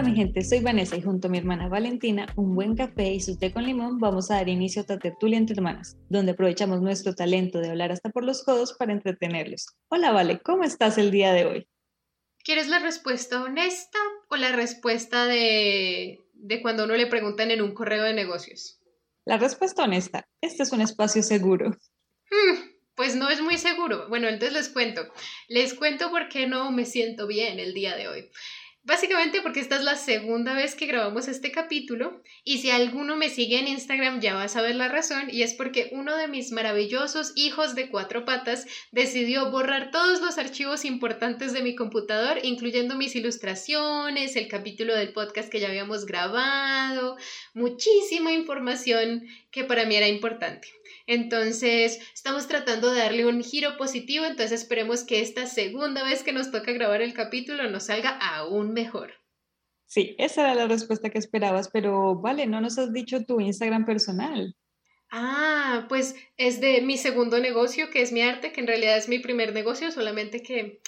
Hola mi gente, soy Vanessa y junto a mi hermana Valentina, un buen café y su té con limón vamos a dar inicio a esta tertulia entre hermanas, donde aprovechamos nuestro talento de hablar hasta por los codos para entretenerlos. Hola Vale, ¿cómo estás el día de hoy? ¿Quieres la respuesta honesta o la respuesta de, de cuando uno le preguntan en un correo de negocios? La respuesta honesta, este es un espacio seguro. Hmm, pues no es muy seguro. Bueno, entonces les cuento. Les cuento por qué no me siento bien el día de hoy. Básicamente porque esta es la segunda vez que grabamos este capítulo y si alguno me sigue en Instagram ya va a saber la razón y es porque uno de mis maravillosos hijos de cuatro patas decidió borrar todos los archivos importantes de mi computador, incluyendo mis ilustraciones, el capítulo del podcast que ya habíamos grabado, muchísima información que para mí era importante. Entonces, estamos tratando de darle un giro positivo, entonces esperemos que esta segunda vez que nos toca grabar el capítulo nos salga aún mejor. Sí, esa era la respuesta que esperabas, pero vale, no nos has dicho tu Instagram personal. Ah, pues es de mi segundo negocio, que es mi arte, que en realidad es mi primer negocio, solamente que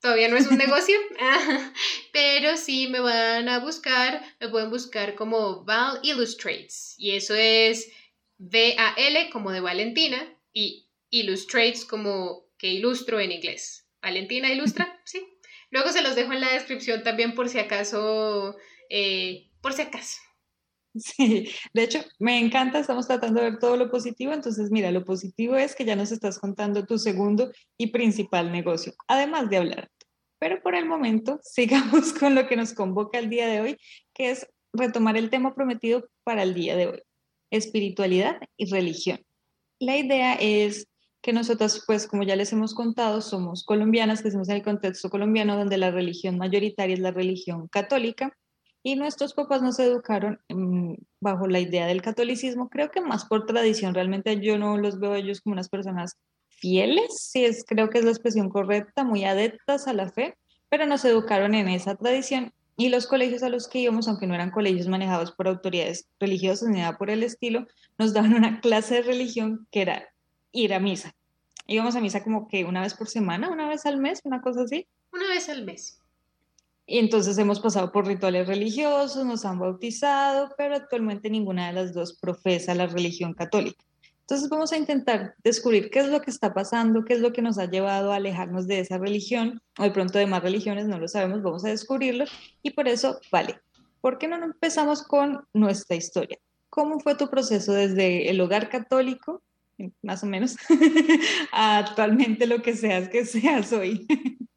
todavía no es un negocio, pero sí me van a buscar, me pueden buscar como Val Illustrates, y eso es V-A-L como de Valentina y Illustrates como que ilustro en inglés. Valentina ilustra, sí. Luego se los dejo en la descripción también por si acaso, eh, por si acaso. Sí, de hecho, me encanta, estamos tratando de ver todo lo positivo, entonces mira, lo positivo es que ya nos estás contando tu segundo y principal negocio, además de hablar. Pero por el momento, sigamos con lo que nos convoca el día de hoy, que es retomar el tema prometido para el día de hoy espiritualidad y religión. La idea es que nosotras, pues como ya les hemos contado, somos colombianas, estamos en el contexto colombiano donde la religión mayoritaria es la religión católica y nuestros papás nos educaron mm, bajo la idea del catolicismo, creo que más por tradición, realmente yo no los veo ellos como unas personas fieles, si es, creo que es la expresión correcta, muy adeptas a la fe, pero nos educaron en esa tradición y los colegios a los que íbamos, aunque no eran colegios manejados por autoridades religiosas ni nada por el estilo, nos daban una clase de religión que era ir a misa. Íbamos a misa como que una vez por semana, una vez al mes, una cosa así. Una vez al mes. Y entonces hemos pasado por rituales religiosos, nos han bautizado, pero actualmente ninguna de las dos profesa la religión católica. Entonces vamos a intentar descubrir qué es lo que está pasando, qué es lo que nos ha llevado a alejarnos de esa religión, o de pronto de más religiones, no lo sabemos, vamos a descubrirlo. Y por eso, vale, ¿por qué no empezamos con nuestra historia? ¿Cómo fue tu proceso desde el hogar católico, más o menos, a actualmente lo que seas que seas hoy?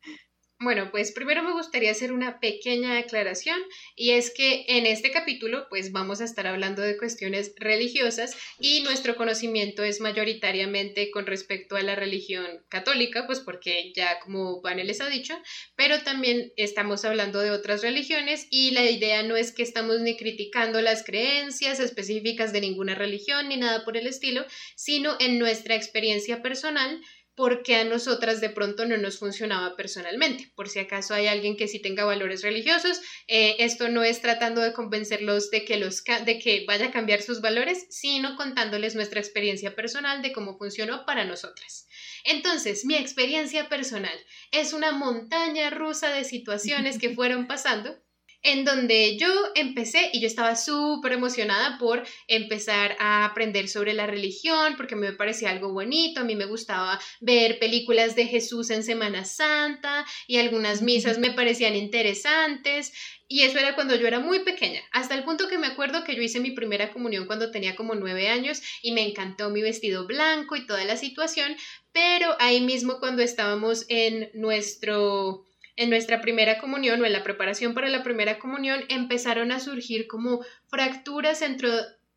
Bueno, pues primero me gustaría hacer una pequeña aclaración y es que en este capítulo pues vamos a estar hablando de cuestiones religiosas y nuestro conocimiento es mayoritariamente con respecto a la religión católica, pues porque ya como Vane les ha dicho, pero también estamos hablando de otras religiones y la idea no es que estamos ni criticando las creencias específicas de ninguna religión ni nada por el estilo, sino en nuestra experiencia personal porque a nosotras de pronto no nos funcionaba personalmente. Por si acaso hay alguien que sí tenga valores religiosos, eh, esto no es tratando de convencerlos de que, los de que vaya a cambiar sus valores, sino contándoles nuestra experiencia personal de cómo funcionó para nosotras. Entonces, mi experiencia personal es una montaña rusa de situaciones que fueron pasando en donde yo empecé y yo estaba súper emocionada por empezar a aprender sobre la religión, porque me parecía algo bonito, a mí me gustaba ver películas de Jesús en Semana Santa y algunas misas me parecían interesantes. Y eso era cuando yo era muy pequeña, hasta el punto que me acuerdo que yo hice mi primera comunión cuando tenía como nueve años y me encantó mi vestido blanco y toda la situación, pero ahí mismo cuando estábamos en nuestro en nuestra primera comunión o en la preparación para la primera comunión empezaron a surgir como fracturas entre,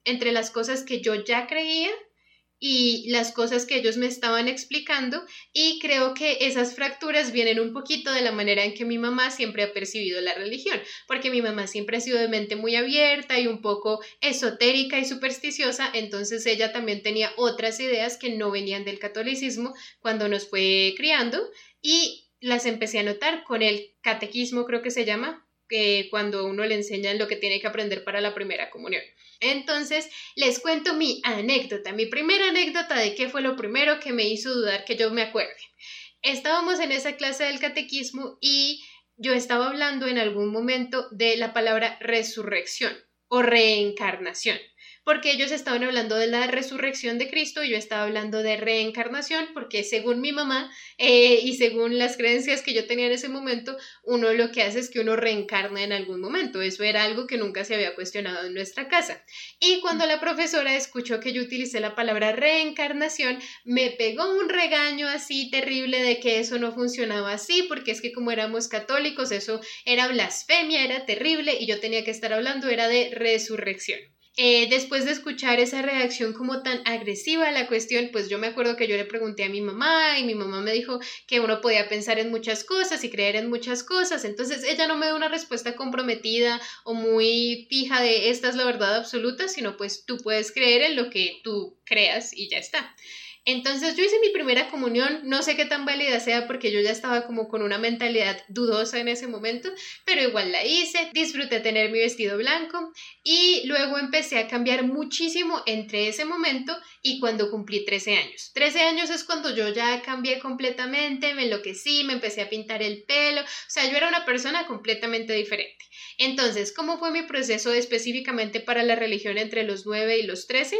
entre las cosas que yo ya creía y las cosas que ellos me estaban explicando y creo que esas fracturas vienen un poquito de la manera en que mi mamá siempre ha percibido la religión, porque mi mamá siempre ha sido de mente muy abierta y un poco esotérica y supersticiosa, entonces ella también tenía otras ideas que no venían del catolicismo cuando nos fue criando y las empecé a notar con el catequismo, creo que se llama, que cuando uno le enseñan lo que tiene que aprender para la primera comunión. Entonces, les cuento mi anécdota, mi primera anécdota de qué fue lo primero que me hizo dudar que yo me acuerde. Estábamos en esa clase del catequismo y yo estaba hablando en algún momento de la palabra resurrección o reencarnación porque ellos estaban hablando de la resurrección de Cristo y yo estaba hablando de reencarnación, porque según mi mamá eh, y según las creencias que yo tenía en ese momento, uno lo que hace es que uno reencarna en algún momento. Eso era algo que nunca se había cuestionado en nuestra casa. Y cuando la profesora escuchó que yo utilicé la palabra reencarnación, me pegó un regaño así terrible de que eso no funcionaba así, porque es que como éramos católicos, eso era blasfemia, era terrible y yo tenía que estar hablando, era de resurrección. Eh, después de escuchar esa reacción como tan agresiva a la cuestión, pues yo me acuerdo que yo le pregunté a mi mamá y mi mamá me dijo que uno podía pensar en muchas cosas y creer en muchas cosas. Entonces ella no me dio una respuesta comprometida o muy fija de esta es la verdad absoluta, sino pues tú puedes creer en lo que tú creas y ya está. Entonces yo hice mi primera comunión, no sé qué tan válida sea porque yo ya estaba como con una mentalidad dudosa en ese momento, pero igual la hice, disfruté tener mi vestido blanco y luego empecé a cambiar muchísimo entre ese momento y cuando cumplí 13 años. 13 años es cuando yo ya cambié completamente, me enloquecí, me empecé a pintar el pelo, o sea, yo era una persona completamente diferente. Entonces, ¿cómo fue mi proceso específicamente para la religión entre los 9 y los 13?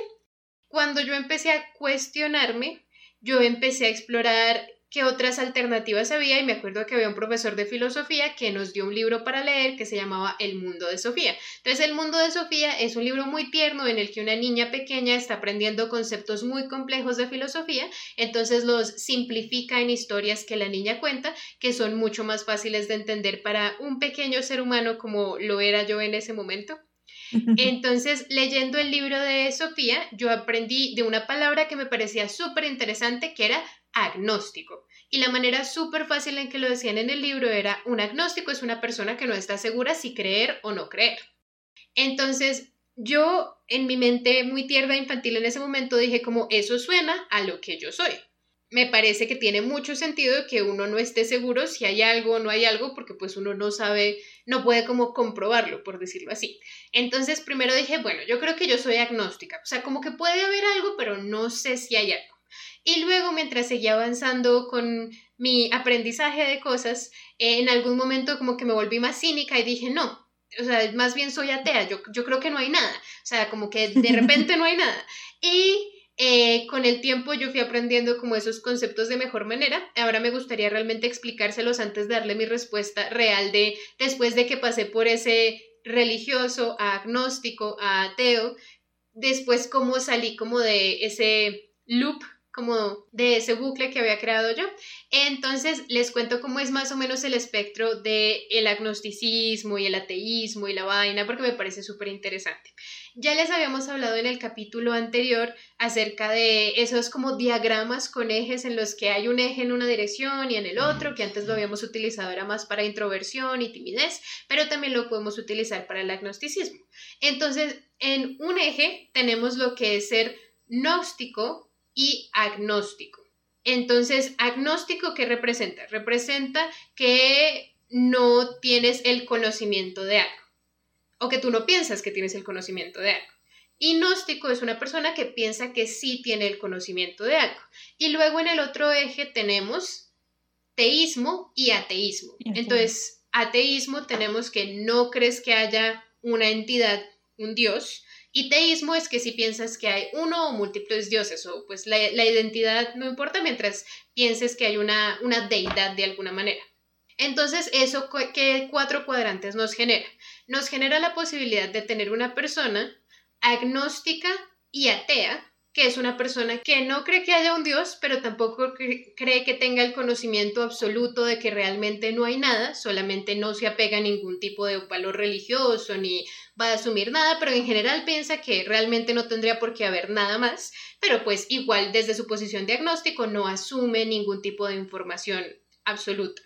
Cuando yo empecé a cuestionarme, yo empecé a explorar qué otras alternativas había y me acuerdo que había un profesor de filosofía que nos dio un libro para leer que se llamaba El mundo de Sofía. Entonces El mundo de Sofía es un libro muy tierno en el que una niña pequeña está aprendiendo conceptos muy complejos de filosofía, entonces los simplifica en historias que la niña cuenta que son mucho más fáciles de entender para un pequeño ser humano como lo era yo en ese momento. Entonces, leyendo el libro de Sofía, yo aprendí de una palabra que me parecía súper interesante, que era agnóstico. Y la manera súper fácil en que lo decían en el libro era, un agnóstico es una persona que no está segura si creer o no creer. Entonces, yo en mi mente muy tierna infantil en ese momento dije como, eso suena a lo que yo soy me parece que tiene mucho sentido que uno no esté seguro si hay algo o no hay algo, porque pues uno no sabe, no puede como comprobarlo, por decirlo así. Entonces, primero dije, bueno, yo creo que yo soy agnóstica, o sea, como que puede haber algo, pero no sé si hay algo. Y luego, mientras seguía avanzando con mi aprendizaje de cosas, en algún momento como que me volví más cínica y dije, no, o sea, más bien soy atea, yo, yo creo que no hay nada, o sea, como que de repente no hay nada. Y eh, con el tiempo yo fui aprendiendo como esos conceptos de mejor manera. Ahora me gustaría realmente explicárselos antes de darle mi respuesta real de después de que pasé por ese religioso a agnóstico a ateo, después cómo salí como de ese loop como de ese bucle que había creado yo. Entonces les cuento cómo es más o menos el espectro del el agnosticismo y el ateísmo y la vaina porque me parece súper interesante. Ya les habíamos hablado en el capítulo anterior acerca de esos como diagramas con ejes en los que hay un eje en una dirección y en el otro, que antes lo habíamos utilizado era más para introversión y timidez, pero también lo podemos utilizar para el agnosticismo. Entonces, en un eje tenemos lo que es ser gnóstico y agnóstico. Entonces, agnóstico, ¿qué representa? Representa que no tienes el conocimiento de algo o que tú no piensas que tienes el conocimiento de algo. Y gnóstico es una persona que piensa que sí tiene el conocimiento de algo. Y luego en el otro eje tenemos teísmo y ateísmo. Entonces, ateísmo tenemos que no crees que haya una entidad, un dios, y teísmo es que si piensas que hay uno o múltiples dioses, o pues la, identidad no importa mientras pienses que hay una, una deidad de alguna manera. Entonces, ¿eso qué cuatro cuadrantes nos genera? Nos genera la posibilidad de tener una persona agnóstica y atea, que es una persona que no cree que haya un Dios, pero tampoco cree que tenga el conocimiento absoluto de que realmente no hay nada, solamente no se apega a ningún tipo de valor religioso ni va a asumir nada, pero en general piensa que realmente no tendría por qué haber nada más, pero pues igual desde su posición diagnóstico no asume ningún tipo de información absoluta.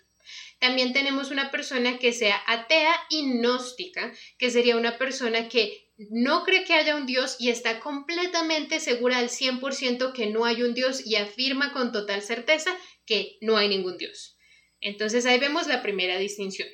También tenemos una persona que sea atea y gnóstica, que sería una persona que no cree que haya un Dios y está completamente segura al 100% que no hay un Dios y afirma con total certeza que no hay ningún Dios. Entonces ahí vemos la primera distinción.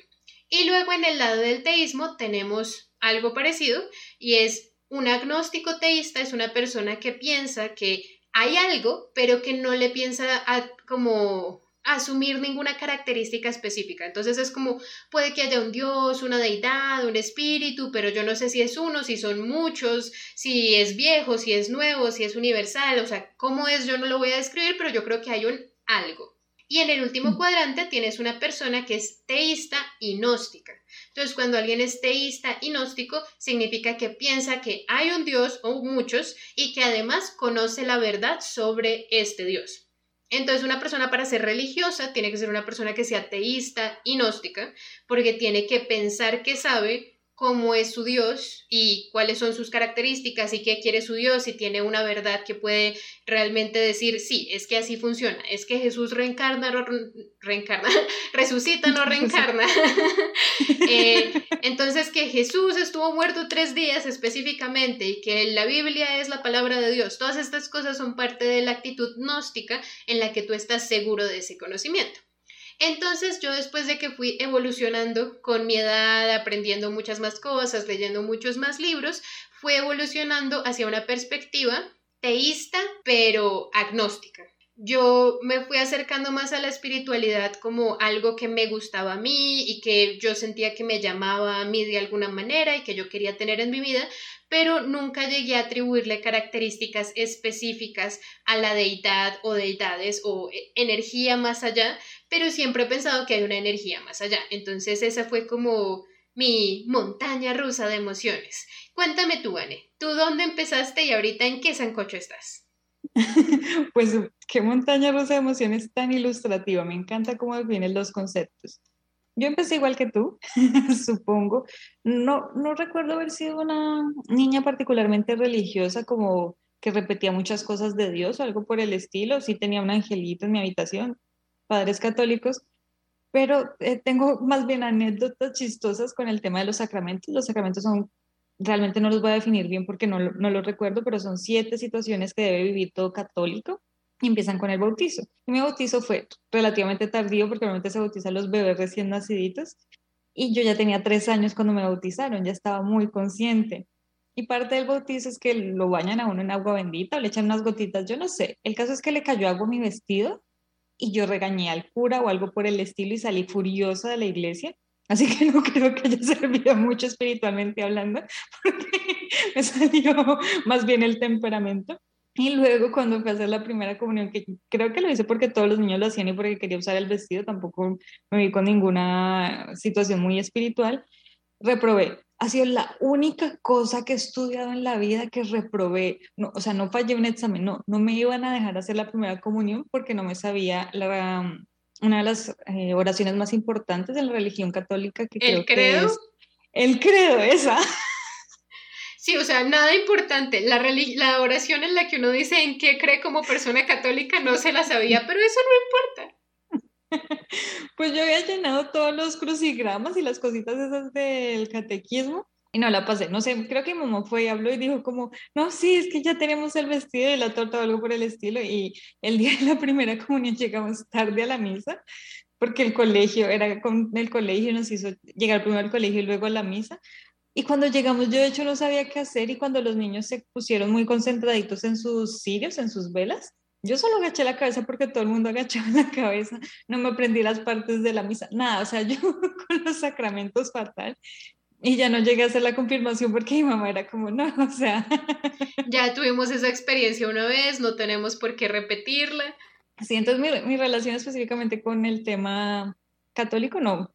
Y luego en el lado del teísmo tenemos algo parecido y es un agnóstico teísta, es una persona que piensa que hay algo, pero que no le piensa como asumir ninguna característica específica. Entonces es como, puede que haya un Dios, una deidad, un espíritu, pero yo no sé si es uno, si son muchos, si es viejo, si es nuevo, si es universal, o sea, cómo es, yo no lo voy a describir, pero yo creo que hay un algo. Y en el último mm. cuadrante tienes una persona que es teísta y gnóstica. Entonces, cuando alguien es teísta y gnóstico, significa que piensa que hay un Dios o muchos y que además conoce la verdad sobre este Dios. Entonces, una persona para ser religiosa tiene que ser una persona que sea teísta y gnóstica, porque tiene que pensar que sabe cómo es su Dios y cuáles son sus características y qué quiere su Dios y tiene una verdad que puede realmente decir, sí, es que así funciona, es que Jesús reencarna, reencarna, resucita, no reencarna. Eh, entonces, que Jesús estuvo muerto tres días específicamente y que la Biblia es la palabra de Dios, todas estas cosas son parte de la actitud gnóstica en la que tú estás seguro de ese conocimiento. Entonces yo después de que fui evolucionando con mi edad, aprendiendo muchas más cosas, leyendo muchos más libros, fui evolucionando hacia una perspectiva teísta, pero agnóstica. Yo me fui acercando más a la espiritualidad como algo que me gustaba a mí y que yo sentía que me llamaba a mí de alguna manera y que yo quería tener en mi vida, pero nunca llegué a atribuirle características específicas a la deidad o deidades o eh, energía más allá, pero siempre he pensado que hay una energía más allá. Entonces esa fue como mi montaña rusa de emociones. Cuéntame tú, Anne, ¿tú dónde empezaste y ahorita en qué sancocho estás? pues qué montaña rusa de emociones tan ilustrativa. Me encanta cómo definen los conceptos. Yo empecé igual que tú, supongo. No, no recuerdo haber sido una niña particularmente religiosa como que repetía muchas cosas de Dios o algo por el estilo. Sí tenía un angelito en mi habitación, padres católicos, pero eh, tengo más bien anécdotas chistosas con el tema de los sacramentos. Los sacramentos son, realmente no los voy a definir bien porque no, no los recuerdo, pero son siete situaciones que debe vivir todo católico y empiezan con el bautizo. Y mi bautizo fue relativamente tardío porque normalmente se bautizan los bebés recién naciditos y yo ya tenía tres años cuando me bautizaron, ya estaba muy consciente. Y parte del bautizo es que lo bañan a uno en agua bendita o le echan unas gotitas, yo no sé. El caso es que le cayó agua a mi vestido y yo regañé al cura o algo por el estilo y salí furiosa de la iglesia. Así que no creo que haya servido mucho espiritualmente hablando, porque me salió más bien el temperamento. Y luego cuando fui a hacer la primera comunión, que creo que lo hice porque todos los niños lo hacían y porque quería usar el vestido, tampoco me vi con ninguna situación muy espiritual, reprobé. Ha sido la única cosa que he estudiado en la vida que reprobé. No, o sea, no fallé un examen, no, no me iban a dejar hacer la primera comunión porque no me sabía la, una de las eh, oraciones más importantes de la religión católica que creo que es el credo, esa. Sí, o sea, nada importante. La, la oración en la que uno dice en qué cree como persona católica no se la sabía, pero eso no importa. Pues yo había llenado todos los crucigramas y las cositas esas del catequismo y no la pasé. No sé, creo que mi mamá fue y habló y dijo como, no, sí, es que ya tenemos el vestido y la torta o algo por el estilo. Y el día de la primera comunión llegamos tarde a la misa porque el colegio, era con el colegio, nos hizo llegar primero al colegio y luego a la misa. Y cuando llegamos, yo de hecho no sabía qué hacer y cuando los niños se pusieron muy concentraditos en sus cirios, en sus velas, yo solo agaché la cabeza porque todo el mundo agachaba la cabeza, no me aprendí las partes de la misa, nada, o sea, yo con los sacramentos fatal. Y ya no llegué a hacer la confirmación porque mi mamá era como, no, o sea. Ya tuvimos esa experiencia una vez, no tenemos por qué repetirla. Sí, entonces mi, mi relación específicamente con el tema católico no,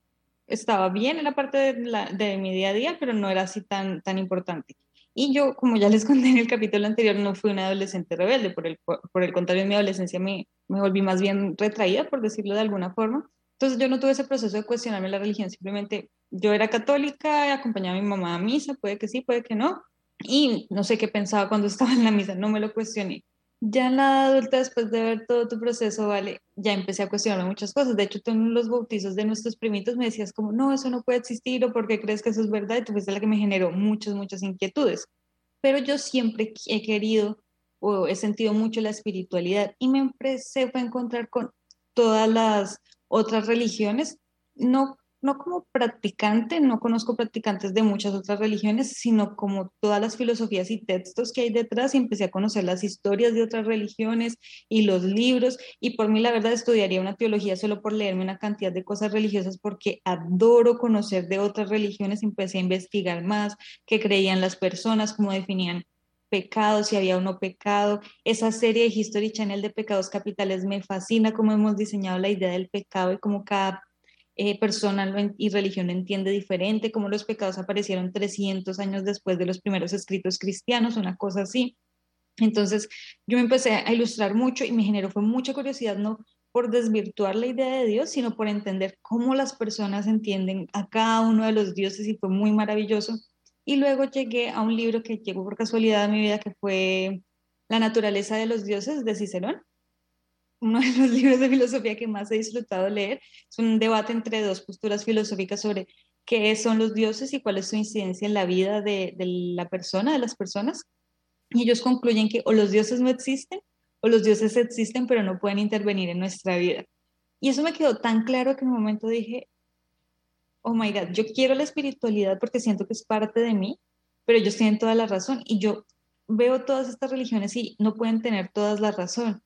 estaba bien en la parte de, la, de, mi día a día, pero no era así tan, tan importante. Y yo, como ya les conté en el capítulo anterior, no fui una adolescente rebelde, por el, por el contrario, en mi adolescencia me, me volví más bien retraída, por decirlo de alguna forma. Entonces yo no tuve ese proceso de cuestionarme la religión, simplemente yo era católica, acompañaba a mi mamá a misa, puede que sí, puede que no, y no sé qué pensaba cuando estaba en la misa, no me lo cuestioné ya en la adulta, después de ver todo tu proceso, vale, ya empecé a cuestionarme muchas cosas. De hecho, tú en los bautizos de nuestros primitos me decías como, no, eso no puede existir o porque crees que eso es verdad. Y tú fuiste la que me generó muchas, muchas inquietudes. Pero yo siempre he querido o he sentido mucho la espiritualidad y me empecé a encontrar con todas las otras religiones, no no como practicante, no conozco practicantes de muchas otras religiones, sino como todas las filosofías y textos que hay detrás y empecé a conocer las historias de otras religiones y los libros y por mí la verdad estudiaría una teología solo por leerme una cantidad de cosas religiosas porque adoro conocer de otras religiones, empecé a investigar más, qué creían las personas, cómo definían pecados, si había uno pecado. Esa serie de History Channel de pecados capitales me fascina cómo hemos diseñado la idea del pecado y cómo cada eh, persona y religión entiende diferente, cómo los pecados aparecieron 300 años después de los primeros escritos cristianos, una cosa así. Entonces yo me empecé a ilustrar mucho y me generó fue mucha curiosidad, no por desvirtuar la idea de Dios, sino por entender cómo las personas entienden a cada uno de los dioses y fue muy maravilloso. Y luego llegué a un libro que llegó por casualidad a mi vida, que fue La naturaleza de los dioses de Cicerón uno de los libros de filosofía que más he disfrutado leer. Es un debate entre dos posturas filosóficas sobre qué son los dioses y cuál es su incidencia en la vida de, la persona, de las personas. Y ellos concluyen que o los dioses no existen o los dioses existen pero no pueden intervenir en nuestra vida. Y eso me quedó tan claro que en un momento dije, oh my God, yo quiero la espiritualidad porque siento que es parte de mí, pero ellos tienen toda la razón y yo veo todas estas religiones y no pueden tener todas la razón.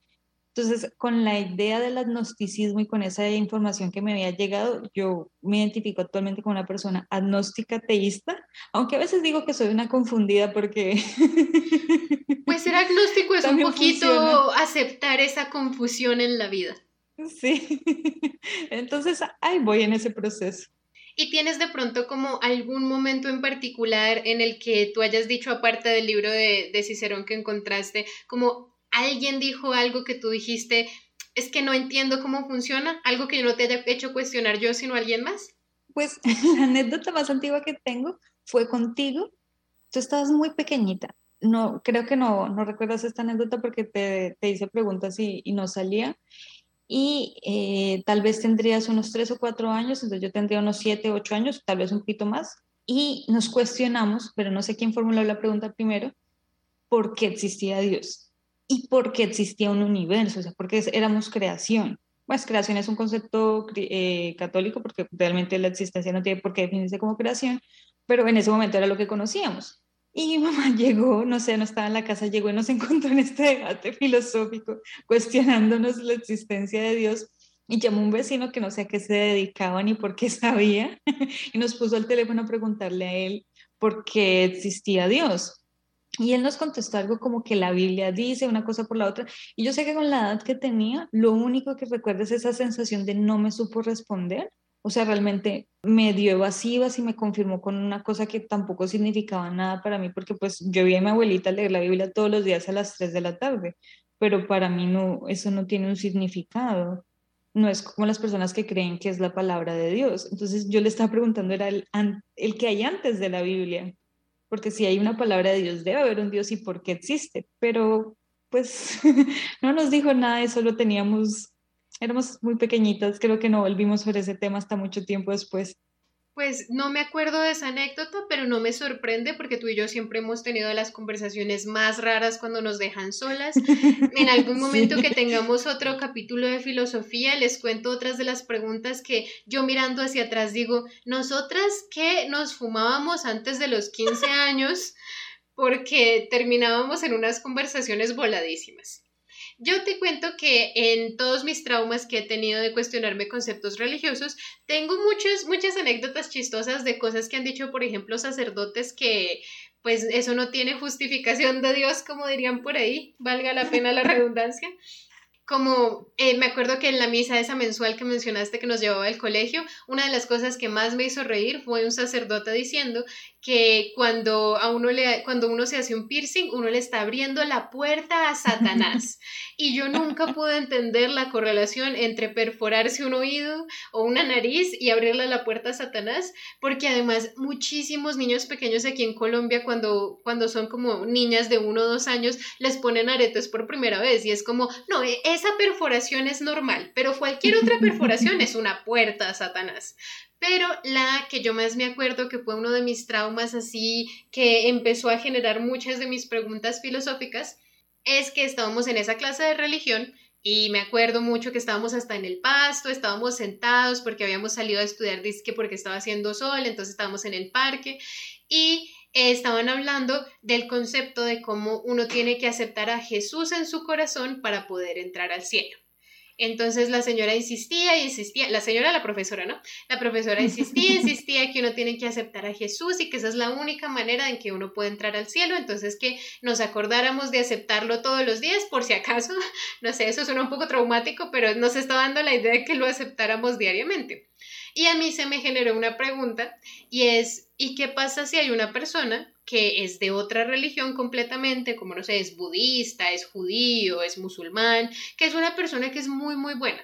Entonces, con la idea del agnosticismo y con esa información que me había llegado, yo me identifico actualmente como una persona agnóstica teísta, aunque a veces digo que soy una confundida porque... Pues ser agnóstico es un poquito aceptar esa confusión en la vida. Sí, entonces ahí voy en ese proceso. ¿Y tienes de pronto como algún momento en particular en el que tú hayas dicho, aparte del libro de, de Cicerón que encontraste, como alguien dijo algo que tú dijiste, es que no entiendo cómo funciona, algo que no te haya hecho cuestionar yo, sino alguien más? Pues la anécdota más antigua que tengo fue contigo. Tú estabas muy pequeñita. No, creo que no, no recuerdas esta anécdota porque te, te hice preguntas y, no salía. Y eh, tal vez tendrías unos tres o cuatro años, entonces yo tendría unos siete, ocho años, tal vez un poquito más. Y nos cuestionamos, pero no sé quién formuló la pregunta primero, ¿por qué existía Dios? Y porque existía un universo, o sea, porque éramos creación. Pues creación es un concepto eh, católico porque realmente la existencia no tiene por qué definirse como creación, pero en ese momento era lo que conocíamos. Y mi mamá llegó, no sé, no estaba en la casa, llegó y nos encontró en este debate filosófico, cuestionándonos la existencia de Dios. Y llamó a un vecino que no sé a qué se dedicaba ni por qué sabía, y nos puso al teléfono a preguntarle a él por qué existía Dios. Y él nos contestó algo como que la Biblia dice una cosa por la otra. Y yo sé que con la edad que tenía, lo único que recuerdo es esa sensación de no me supo responder. O sea, realmente me dio evasivas y me confirmó con una cosa que tampoco significaba nada para mí, porque pues yo vi a mi abuelita leer la Biblia todos los días a las 3 de la tarde, pero para mí no, eso no tiene un significado. No es como las personas que creen que es la palabra de Dios. Entonces yo le estaba preguntando, era el, el que hay antes de la Biblia porque si hay una palabra de Dios, debe haber un Dios y por qué existe, pero pues no nos dijo nada, eso lo teníamos, éramos muy pequeñitas, creo que no volvimos sobre ese tema hasta mucho tiempo después. Pues no me acuerdo de esa anécdota, pero no me sorprende porque tú y yo siempre hemos tenido las conversaciones más raras cuando nos dejan solas. En algún momento que tengamos otro capítulo de filosofía, les cuento otras de las preguntas que yo mirando hacia atrás digo, nosotras que nos fumábamos antes de los 15 años porque terminábamos en unas conversaciones voladísimas. Yo te cuento que en todos mis traumas que he tenido de cuestionarme conceptos religiosos, tengo muchas, muchas anécdotas chistosas de cosas que han dicho, por ejemplo, sacerdotes que pues eso no tiene justificación de Dios, como dirían por ahí, valga la pena la redundancia como eh, me acuerdo que en la misa esa mensual que mencionaste que nos llevaba al colegio, una de las cosas que más me hizo reír fue un sacerdote diciendo que cuando a uno le cuando uno se hace un piercing, uno le está abriendo la puerta a Satanás. Y yo nunca pude entender la correlación entre perforarse un oído o una nariz y abrirle la puerta a Satanás, porque además muchísimos niños pequeños aquí en Colombia cuando cuando son como niñas de uno o dos años les ponen aretes por primera vez y es como, no, e, esa perforación es normal, pero cualquier otra perforación es una puerta a Satanás. Pero la que yo más me acuerdo que fue uno de mis traumas así que empezó a generar muchas de mis preguntas filosóficas es que estábamos en esa clase de religión Y me acuerdo mucho que estábamos hasta en el pasto, estábamos sentados porque habíamos salido a estudiar disque porque estaba haciendo sol, entonces estábamos en el parque y estaban hablando del concepto de cómo uno tiene que aceptar a Jesús en su corazón para poder entrar al cielo. Entonces la señora insistía y insistía, la señora, la profesora, ¿no? La profesora insistía, insistía que uno tiene que aceptar a Jesús y que esa es la única manera en que uno puede entrar al cielo, entonces que nos acordáramos de aceptarlo todos los días, por si acaso, no sé, eso suena un poco traumático, pero nos está dando la idea de que lo aceptáramos diariamente. Y a mí se me generó una pregunta y es, ¿y qué pasa si hay una persona que es de otra religión completamente, como no sé, es budista, es judío, es musulmán, que es una persona que es muy, muy buena?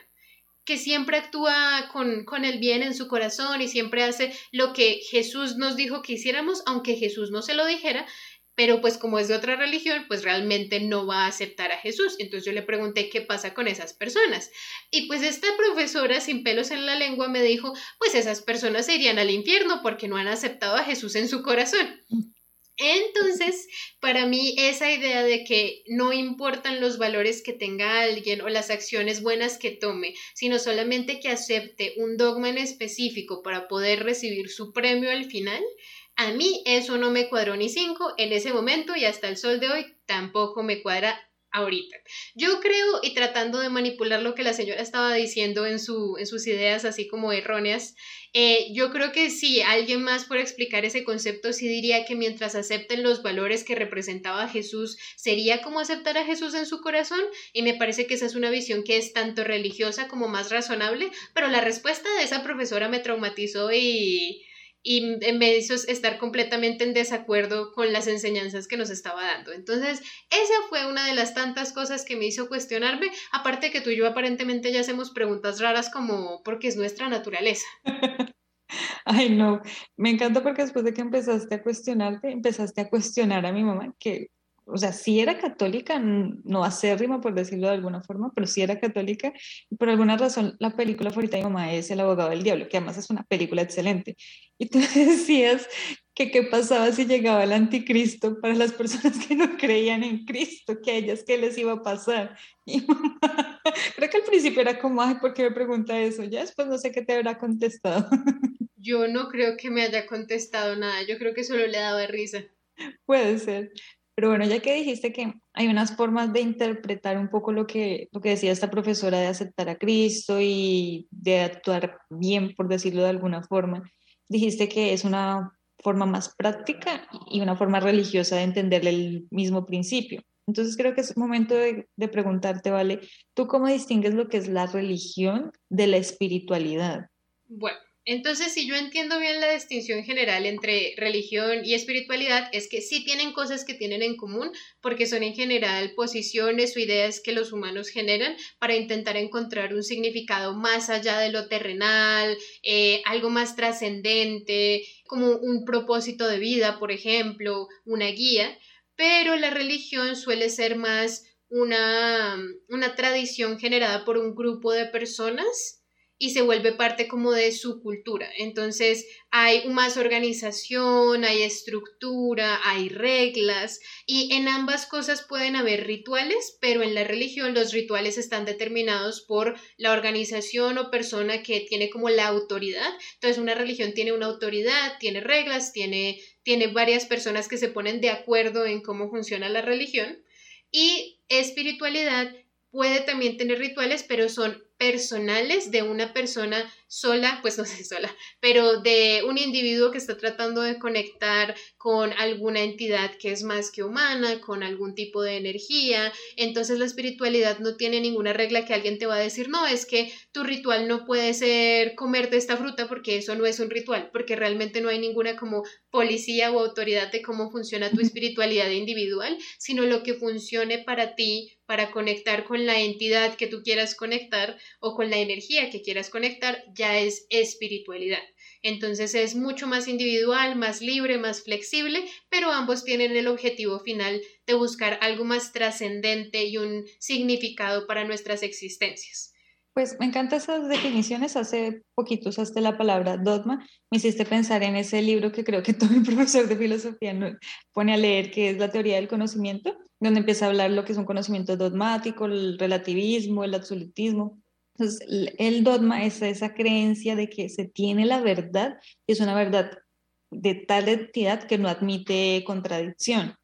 que siempre actúa con, con, el bien en su corazón y siempre hace lo que Jesús nos dijo que hiciéramos, aunque Jesús no se lo dijera, pero pues como es de otra religión, pues realmente no va a aceptar a Jesús. Entonces yo le pregunté qué pasa con esas personas. Y pues esta profesora sin pelos en la lengua me dijo, pues esas personas irían al infierno porque no han aceptado a Jesús en su corazón. Entonces, para mí esa idea de que no importan los valores que tenga alguien o las acciones buenas que tome, sino solamente que acepte un dogma en específico para poder recibir su premio al final, a mí eso no me cuadró ni cinco en ese momento y hasta el sol de hoy tampoco me cuadra ahorita. Yo creo, y tratando de manipular lo que la señora estaba diciendo en, su, en sus ideas así como erróneas, eh, yo creo que si alguien más fuera explicar ese concepto, sí diría que mientras acepten los valores que representaba Jesús, sería como aceptar a Jesús en su corazón, y me parece que esa es una visión que es tanto religiosa como más razonable, pero la respuesta de esa profesora me traumatizó y y me hizo estar completamente en desacuerdo con las enseñanzas que nos estaba dando. Entonces, esa fue una de las tantas cosas que me hizo cuestionarme, aparte que tú y yo aparentemente ya hacemos preguntas raras como porque es nuestra naturaleza. Ay, no, me encanta porque después de que empezaste a cuestionarte, empezaste a cuestionar a mi mamá, que o sea, sí era católica, no acérrima por decirlo de alguna forma, pero sí era católica y por alguna razón la película favorita de mi mamá es El abogado del diablo, que además es una película excelente. Y tú decías que qué pasaba si llegaba el anticristo para las personas que no creían en Cristo, que a ellas qué les iba a pasar. Y mamá, creo que al principio era como, ay, ¿por qué me pregunta eso? Ya después no sé qué te habrá contestado. Yo no creo que me haya contestado nada, yo creo que solo le daba risa. Puede ser, pero bueno, ya que dijiste que hay unas formas de interpretar un poco lo que, lo que decía esta profesora de aceptar a Cristo y de actuar bien, por decirlo de alguna forma, dijiste que es una forma más práctica y una forma religiosa de entender el mismo principio. Entonces creo que es momento de, de preguntarte, ¿vale? ¿Tú cómo distingues lo que es la religión de la espiritualidad? Bueno, entonces, si yo entiendo bien la distinción general entre religión y espiritualidad, es que sí tienen cosas que tienen en común, porque son en general posiciones o ideas que los humanos generan para intentar encontrar un significado más allá de lo terrenal, eh, algo más trascendente, como un propósito de vida, por ejemplo, una guía, pero la religión suele ser más una, una tradición generada por un grupo de personas y se vuelve parte como de su cultura. Entonces hay más organización, hay estructura, hay reglas y en ambas cosas pueden haber rituales, pero en la religión los rituales están determinados por la organización o persona que tiene como la autoridad. Entonces una religión tiene una autoridad, tiene reglas, tiene, tiene varias personas que se ponen de acuerdo en cómo funciona la religión y espiritualidad puede también tener rituales, pero son personales de una persona sola, pues no sé sola, pero de un individuo que está tratando de conectar con alguna entidad que es más que humana, con algún tipo de energía. Entonces la espiritualidad no tiene ninguna regla que alguien te va a decir, no, es que tu ritual no puede ser comerte esta fruta porque eso no es un ritual, porque realmente no hay ninguna como policía o autoridad de cómo funciona tu espiritualidad individual, sino lo que funcione para ti para conectar con la entidad que tú quieras conectar o con la energía que quieras conectar, ya es espiritualidad. Entonces es mucho más individual, más libre, más flexible, pero ambos tienen el objetivo final de buscar algo más trascendente y un significado para nuestras existencias. Pues me encantan esas definiciones. Hace poquito usaste la palabra dogma. Me hiciste pensar en ese libro que creo que todo mi profesor de filosofía pone a leer, que es La teoría del conocimiento donde empieza a hablar lo que es un conocimiento dogmático, el relativismo, el absolutismo. Entonces, el dogma es esa creencia de que se tiene la verdad es una verdad de tal entidad que no admite contradicción.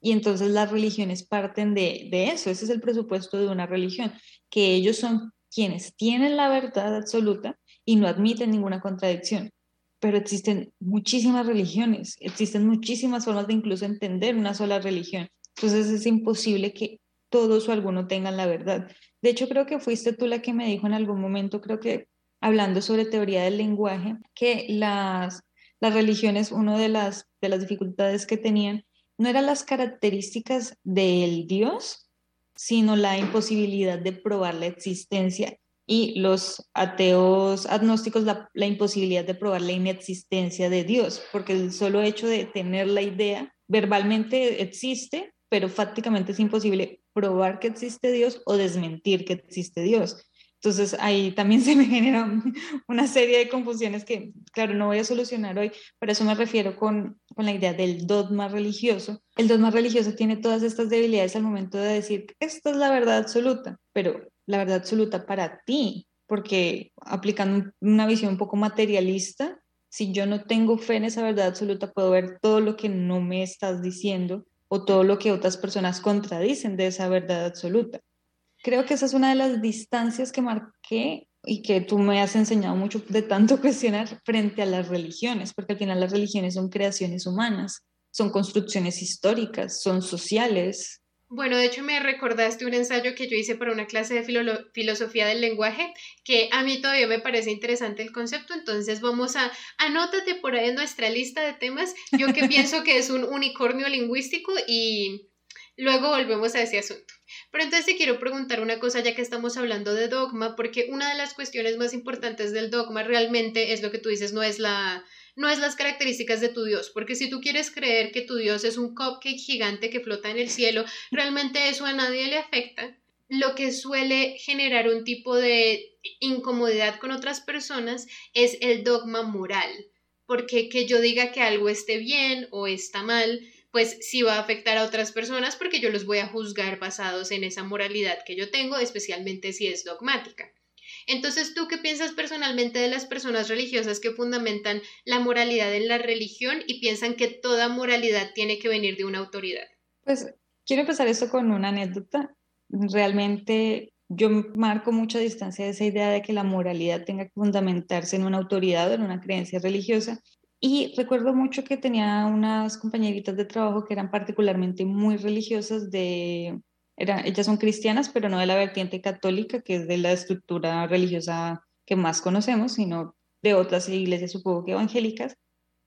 Y entonces las religiones parten de, de eso, ese es el presupuesto de una religión, que ellos son quienes tienen la verdad absoluta y no admiten ninguna contradicción. Pero existen muchísimas religiones, existen muchísimas formas de incluso entender una sola religión. Entonces es imposible que todos o alguno tengan la verdad. De hecho, creo que fuiste tú la que me dijo en algún momento, creo que hablando sobre teoría del lenguaje, que las, las religiones, una de las, de las dificultades que tenían, no eran las características del Dios, sino la imposibilidad de probar la existencia y los ateos agnósticos la, la, imposibilidad de probar la inexistencia de Dios, porque el solo hecho de tener la idea verbalmente existe, pero fácticamente es imposible probar que existe Dios o desmentir que existe Dios. Entonces ahí también se me genera una serie de confusiones que, claro, no voy a solucionar hoy, pero eso me refiero con, con la idea del dogma religioso. El dogma religioso tiene todas estas debilidades al momento de decir, esta es la verdad absoluta, pero la verdad absoluta para ti, porque aplicando una visión un poco materialista, si yo no tengo fe en esa verdad absoluta, puedo ver todo lo que no me estás diciendo o todo lo que otras personas contradicen de esa verdad absoluta. Creo que esa es una de las distancias que marqué y que tú me has enseñado mucho de tanto cuestionar frente a las religiones, porque al final las religiones son creaciones humanas, son construcciones históricas, son sociales, bueno, de hecho me recordaste un ensayo que yo hice para una clase de filosofía del lenguaje, que a mí todavía me parece interesante el concepto, entonces vamos a, anótate por ahí en nuestra lista de temas, yo que pienso que es un unicornio lingüístico y luego volvemos a ese asunto. Pero entonces te quiero preguntar una cosa ya que estamos hablando de dogma, porque una de las cuestiones más importantes del dogma realmente es lo que tú dices, no es la no es las características de tu Dios, porque si tú quieres creer que tu Dios es un cupcake gigante que flota en el cielo, realmente eso a nadie le afecta. Lo que suele generar un tipo de incomodidad con otras personas es el dogma moral, porque que yo diga que algo esté bien o está mal, pues sí va a afectar a otras personas porque yo los voy a juzgar basados en esa moralidad que yo tengo, especialmente si es dogmática. Entonces, ¿tú qué piensas personalmente de las personas religiosas que fundamentan la moralidad en la religión y piensan que toda moralidad tiene que venir de una autoridad? Pues quiero empezar esto con una anécdota. Realmente yo marco mucha distancia de esa idea de que la moralidad tenga que fundamentarse en una autoridad o en una creencia religiosa. Y recuerdo mucho que tenía unas compañeritas de trabajo que eran particularmente muy religiosas de ellas son cristianas, pero no de la vertiente católica, que es de la estructura religiosa que más conocemos, sino de otras iglesias, supongo que evangélicas.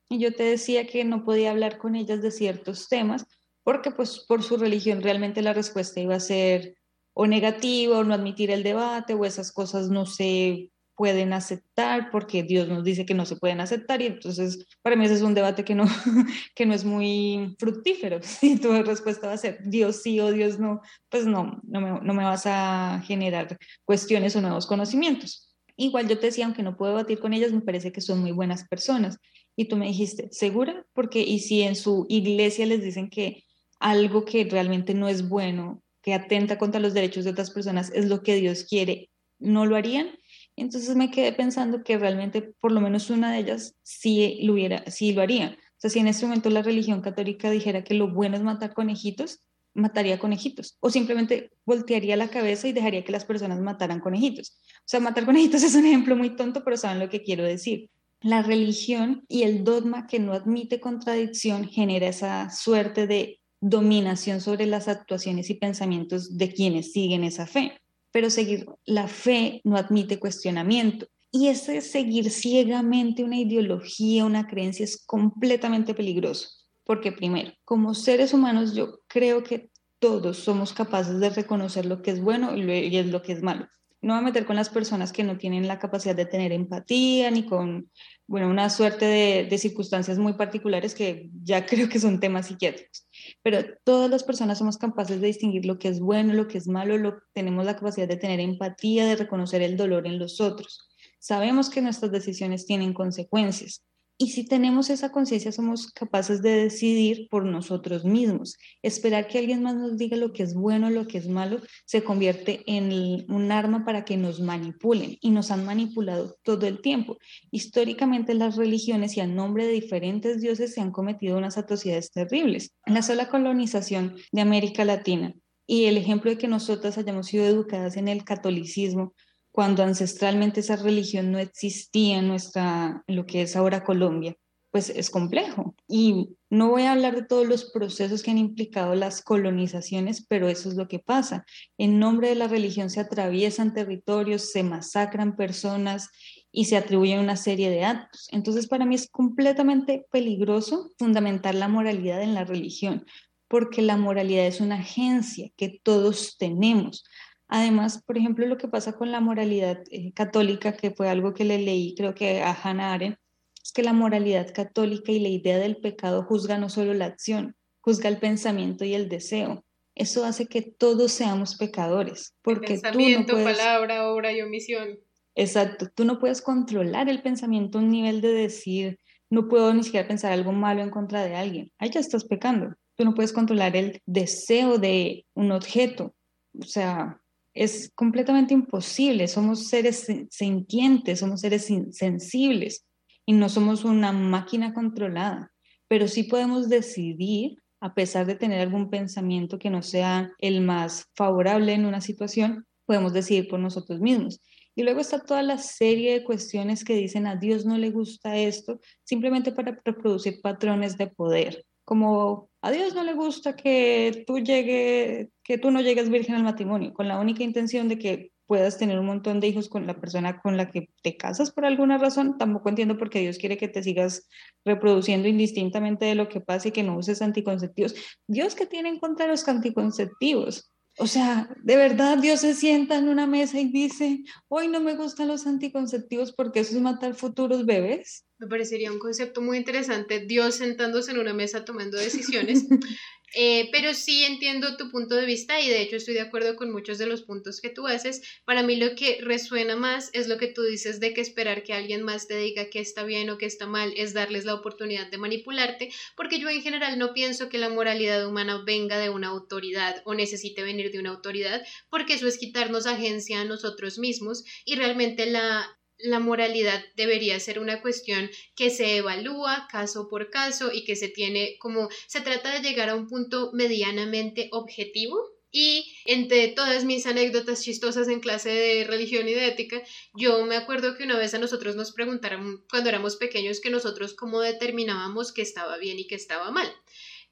Y yo te decía que no podía hablar con ellas de ciertos temas, porque pues por su religión realmente la respuesta iba a ser o negativa, o no admitir el debate, o esas cosas no se pueden aceptar porque Dios nos dice que no se pueden aceptar y entonces para mí ese es un debate que no, que no es muy fructífero. Si tu respuesta va a ser Dios sí o Dios no, pues no, no me, no me vas a generar cuestiones o nuevos conocimientos. Igual yo te decía, aunque no puedo debatir con ellas, me parece que son muy buenas personas. Y tú me dijiste, ¿segura? Porque, y si en su iglesia les dicen que algo que realmente no es bueno, que atenta contra los derechos de otras personas, es lo que Dios quiere, ¿no lo harían? Entonces me quedé pensando que realmente por lo menos una de ellas sí lo, hubiera, sí lo haría. O sea, si en este momento la religión católica dijera que lo bueno es matar conejitos, mataría conejitos. O simplemente voltearía la cabeza y dejaría que las personas mataran conejitos. O sea, matar conejitos es un ejemplo muy tonto, pero saben lo que quiero decir. La religión y el dogma que no admite contradicción genera esa suerte de dominación sobre las actuaciones y pensamientos de quienes siguen esa fe pero seguir la fe no admite cuestionamiento. Y ese seguir ciegamente una ideología, una creencia es completamente peligroso, porque primero, como seres humanos yo creo que todos somos capaces de reconocer lo que es bueno y lo que es malo. No voy a meter con las personas que no tienen la capacidad de tener empatía ni con bueno, una suerte de, de, circunstancias muy particulares que ya creo que son temas psiquiátricos. Pero todas las personas somos capaces de distinguir lo que es bueno, lo que es malo, lo, tenemos la capacidad de tener empatía, de reconocer el dolor en los otros. Sabemos que nuestras decisiones tienen consecuencias. Y si tenemos esa conciencia, somos capaces de decidir por nosotros mismos. Esperar que alguien más nos diga lo que es bueno, lo que es malo, se convierte en un arma para que nos manipulen y nos han manipulado todo el tiempo. Históricamente las religiones y a nombre de diferentes dioses se han cometido unas atrocidades terribles. La sola colonización de América Latina y el ejemplo de que nosotras hayamos sido educadas en el catolicismo cuando ancestralmente esa religión no existía en nuestra, lo que es ahora Colombia, pues es complejo. Y no voy a hablar de todos los procesos que han implicado las colonizaciones, pero eso es lo que pasa. En nombre de la religión se atraviesan territorios, se masacran personas y se atribuyen una serie de actos. Entonces, para mí es completamente peligroso fundamentar la moralidad en la religión, porque la moralidad es una agencia que todos tenemos. Además, por ejemplo, lo que pasa con la moralidad eh, católica, que fue algo que le leí, creo que a Hannah Arendt, es que la moralidad católica y la idea del pecado juzga no solo la acción, juzga el pensamiento y el deseo. Eso hace que todos seamos pecadores, porque pensamiento, tú no palabra, obra y omisión. Exacto, tú no puedes controlar el pensamiento a un nivel de decir, no puedo ni siquiera pensar algo malo en contra de alguien. Ahí ya estás pecando. Tú no puedes controlar el deseo de un objeto. O sea, es completamente imposible. Somos seres sintientes, somos seres sensibles y no somos una máquina controlada, pero sí podemos decidir, a pesar de tener algún pensamiento que no sea el más favorable en una situación, podemos decidir por nosotros mismos. Y luego está toda la serie de cuestiones que dicen a Dios no le gusta esto, simplemente para reproducir patrones de poder como a Dios no le gusta que tú llegue, que tú no llegues virgen al matrimonio, con la única intención de que puedas tener un montón de hijos con la persona con la que te casas por alguna razón. Tampoco entiendo por qué Dios quiere que te sigas reproduciendo indistintamente de lo que pasa y que no uses anticonceptivos. Dios que tiene en contra los anticonceptivos. O sea, de verdad Dios se sienta en una mesa y dice, hoy no me gustan los anticonceptivos porque eso es matar futuros bebés. Me parecería un concepto muy interesante, Dios sentándose en una mesa tomando decisiones. Eh, pero sí entiendo tu punto de vista y de hecho estoy de acuerdo con muchos de los puntos que tú haces. Para mí lo que resuena más es lo que tú dices de que esperar que alguien más te diga que está bien o que está mal es darles la oportunidad de manipularte, porque yo en general no pienso que la moralidad humana venga de una autoridad o necesite venir de una autoridad, porque eso es quitarnos agencia a nosotros mismos y realmente la la moralidad debería ser una cuestión que se evalúa caso por caso y que se tiene como se trata de llegar a un punto medianamente objetivo y entre todas mis anécdotas chistosas en clase de religión y de ética, yo me acuerdo que una vez a nosotros nos preguntaron cuando éramos pequeños que nosotros cómo determinábamos que estaba bien y que estaba mal.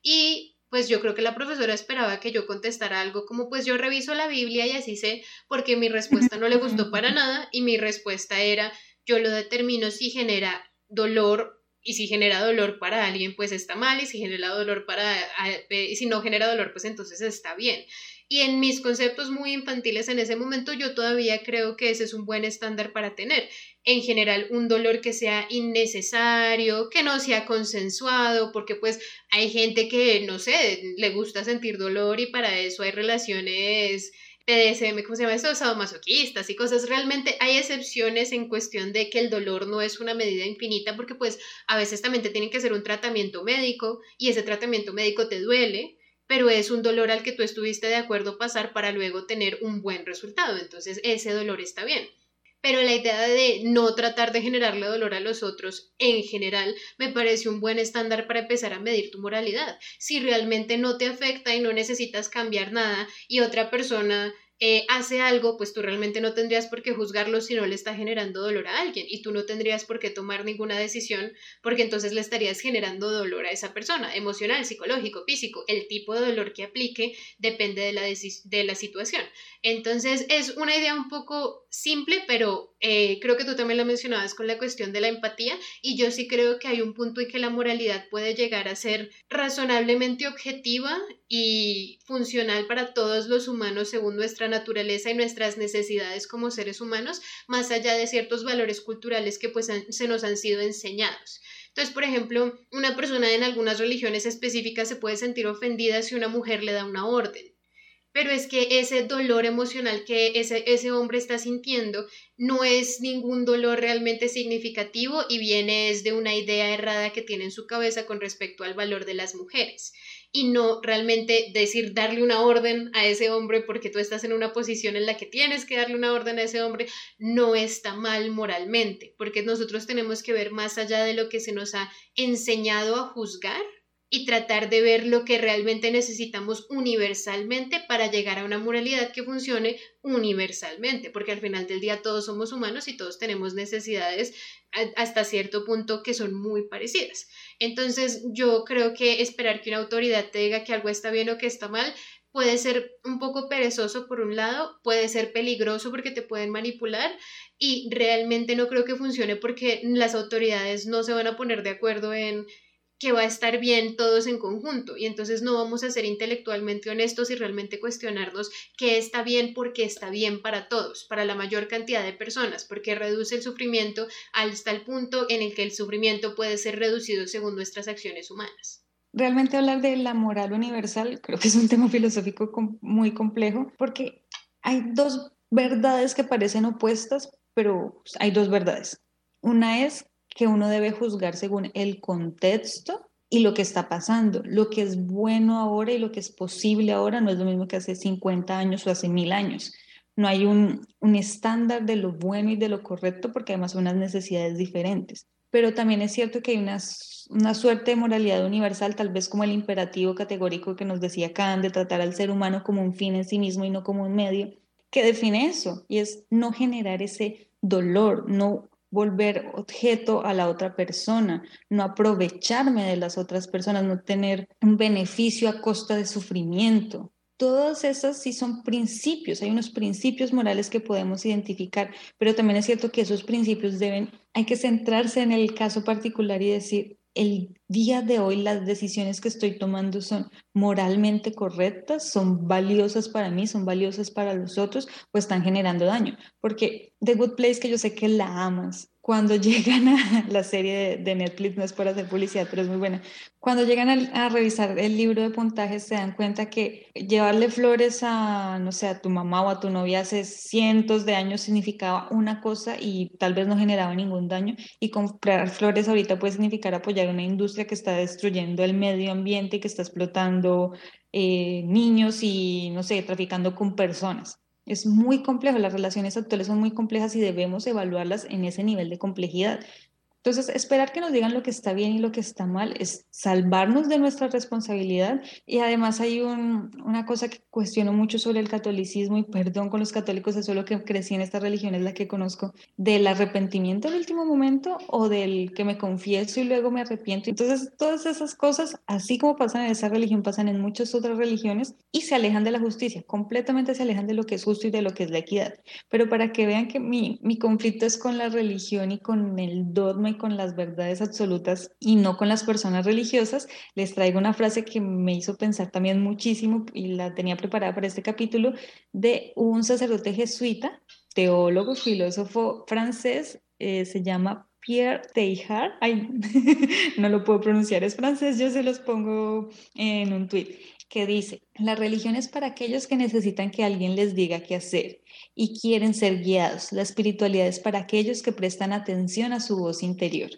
Y pues yo creo que la profesora esperaba que yo contestara algo como pues yo reviso la Biblia y así sé, porque mi respuesta no le gustó para nada y mi respuesta era yo lo determino si genera dolor y si genera dolor para alguien pues está mal y si genera dolor para y si no genera dolor pues entonces está bien. Y en mis conceptos muy infantiles en ese momento yo todavía creo que ese es un buen estándar para tener. En general, un dolor que sea innecesario, que no sea consensuado, porque pues hay gente que, no sé, le gusta sentir dolor y para eso hay relaciones PDSM, ¿cómo se llama eso? Sadomasoquistas y cosas. Realmente hay excepciones en cuestión de que el dolor no es una medida infinita porque pues a veces también te tienen que hacer un tratamiento médico y ese tratamiento médico te duele pero es un dolor al que tú estuviste de acuerdo pasar para luego tener un buen resultado. Entonces, ese dolor está bien. Pero la idea de no tratar de generarle dolor a los otros en general me parece un buen estándar para empezar a medir tu moralidad. Si realmente no te afecta y no necesitas cambiar nada y otra persona eh, hace algo, pues tú realmente no tendrías por qué juzgarlo si no le está generando dolor a alguien y tú no tendrías por qué tomar ninguna decisión porque entonces le estarías generando dolor a esa persona, emocional, psicológico, físico. El tipo de dolor que aplique depende de la, de la situación. Entonces es una idea un poco simple, pero eh, creo que tú también lo mencionabas con la cuestión de la empatía y yo sí creo que hay un punto en que la moralidad puede llegar a ser razonablemente objetiva y funcional para todos los humanos según nuestra naturaleza y nuestras necesidades como seres humanos, más allá de ciertos valores culturales que pues se nos han sido enseñados. Entonces, por ejemplo, una persona en algunas religiones específicas se puede sentir ofendida si una mujer le da una orden pero es que ese dolor emocional que ese, ese hombre está sintiendo no es ningún dolor realmente significativo y viene es de una idea errada que tiene en su cabeza con respecto al valor de las mujeres. Y no realmente decir darle una orden a ese hombre porque tú estás en una posición en la que tienes que darle una orden a ese hombre, no está mal moralmente, porque nosotros tenemos que ver más allá de lo que se nos ha enseñado a juzgar y tratar de ver lo que realmente necesitamos universalmente para llegar a una moralidad que funcione universalmente, porque al final del día todos somos humanos y todos tenemos necesidades hasta cierto punto que son muy parecidas. Entonces yo creo que esperar que una autoridad te diga que algo está bien o que está mal puede ser un poco perezoso por un lado, puede ser peligroso porque te pueden manipular y realmente no creo que funcione porque las autoridades no se van a poner de acuerdo en que va a estar bien todos en conjunto y entonces no vamos a ser intelectualmente honestos y realmente cuestionarnos qué está bien porque está bien para todos, para la mayor cantidad de personas, porque reduce el sufrimiento hasta el punto en el que el sufrimiento puede ser reducido según nuestras acciones humanas. Realmente hablar de la moral universal creo que es un tema filosófico muy complejo porque hay dos verdades que parecen opuestas, pero hay dos verdades. Una es que uno debe juzgar según el contexto y lo que está pasando. Lo que es bueno ahora y lo que es posible ahora no es lo mismo que hace 50 años o hace mil años. No hay un, un estándar de lo bueno y de lo correcto porque además son unas necesidades diferentes. Pero también es cierto que hay una, una suerte de moralidad universal, tal vez como el imperativo categórico que nos decía Kant de tratar al ser humano como un fin en sí mismo y no como un medio, que define eso y es no generar ese dolor, no volver objeto a la otra persona, no aprovecharme de las otras personas, no tener un beneficio a costa de sufrimiento. Todas esas sí son principios, hay unos principios morales que podemos identificar, pero también es cierto que esos principios deben, hay que centrarse en el caso particular y decir, el día de hoy las decisiones que estoy tomando son moralmente correctas, son valiosas para mí, son valiosas para los otros, pues están generando daño. Porque The Good Place, que yo sé que la amas, cuando llegan a la serie de, Netflix, no es por hacer publicidad, pero es muy buena, cuando llegan a, revisar el libro de puntajes se dan cuenta que llevarle flores a, no sé, a tu mamá o a tu novia hace cientos de años significaba una cosa y tal vez no generaba ningún daño y comprar flores ahorita puede significar apoyar una industria que está destruyendo el medio ambiente y que está explotando eh, niños y, no sé, traficando con personas. Es muy complejo, las relaciones actuales son muy complejas y debemos evaluarlas en ese nivel de complejidad. Entonces, esperar que nos digan lo que está bien y lo que está mal es salvarnos de nuestra responsabilidad. Y además hay una cosa que cuestiono mucho sobre el catolicismo, y perdón con los católicos, es lo que crecí en esta religión, es la que conozco, del arrepentimiento en último momento o del que me confieso y luego me arrepiento. Entonces, todas esas cosas, así como pasan en esa religión, pasan en muchas otras religiones y se alejan de la justicia, completamente se alejan de lo que es justo y de lo que es la equidad. Pero para que vean que mi, mi conflicto es con la religión y con el dogma con las verdades absolutas y no con las personas religiosas, les traigo una frase que me hizo pensar también muchísimo y la tenía preparada para este capítulo de un sacerdote jesuita, teólogo, filósofo francés, eh, se llama Pierre Teilhard, ay, no lo puedo pronunciar, es francés, yo se los pongo en un tweet, que dice, la religión es para aquellos que necesitan que alguien les diga qué hacer y quieren ser guiados. La espiritualidad es para aquellos que prestan atención a su voz interior.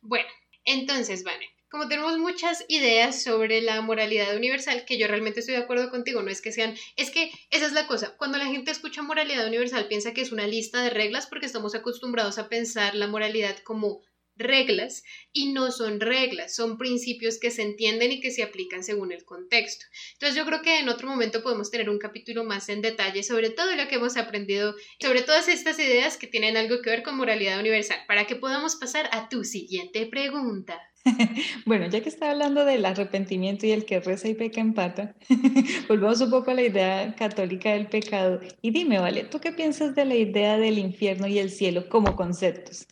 Bueno, entonces, Vane, como tenemos muchas ideas sobre la moralidad universal, que yo realmente estoy de acuerdo contigo, no es que sean, es que esa es la cosa, cuando la gente escucha moralidad universal piensa que es una lista de reglas porque estamos acostumbrados a pensar la moralidad como reglas y no son reglas, son principios que se entienden y que se aplican según el contexto. Entonces yo creo que en otro momento podemos tener un capítulo más en detalle sobre todo lo que hemos aprendido, sobre todas estas ideas que tienen algo que ver con moralidad universal, para que podamos pasar a tu siguiente pregunta. Bueno, ya que está hablando del arrepentimiento y el que reza y peca empata, volvamos un poco a la idea católica del pecado. Y dime, Vale, ¿tú qué piensas de la idea del infierno y el cielo como conceptos?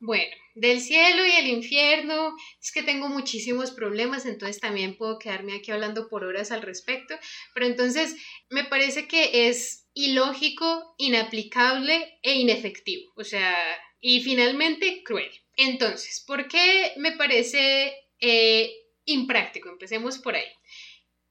Bueno, del cielo y el infierno, es que tengo muchísimos problemas, entonces también puedo quedarme aquí hablando por horas al respecto, pero entonces me parece que es ilógico, inaplicable e inefectivo, o sea, y finalmente cruel. Entonces, ¿por qué me parece eh, impráctico? Empecemos por ahí.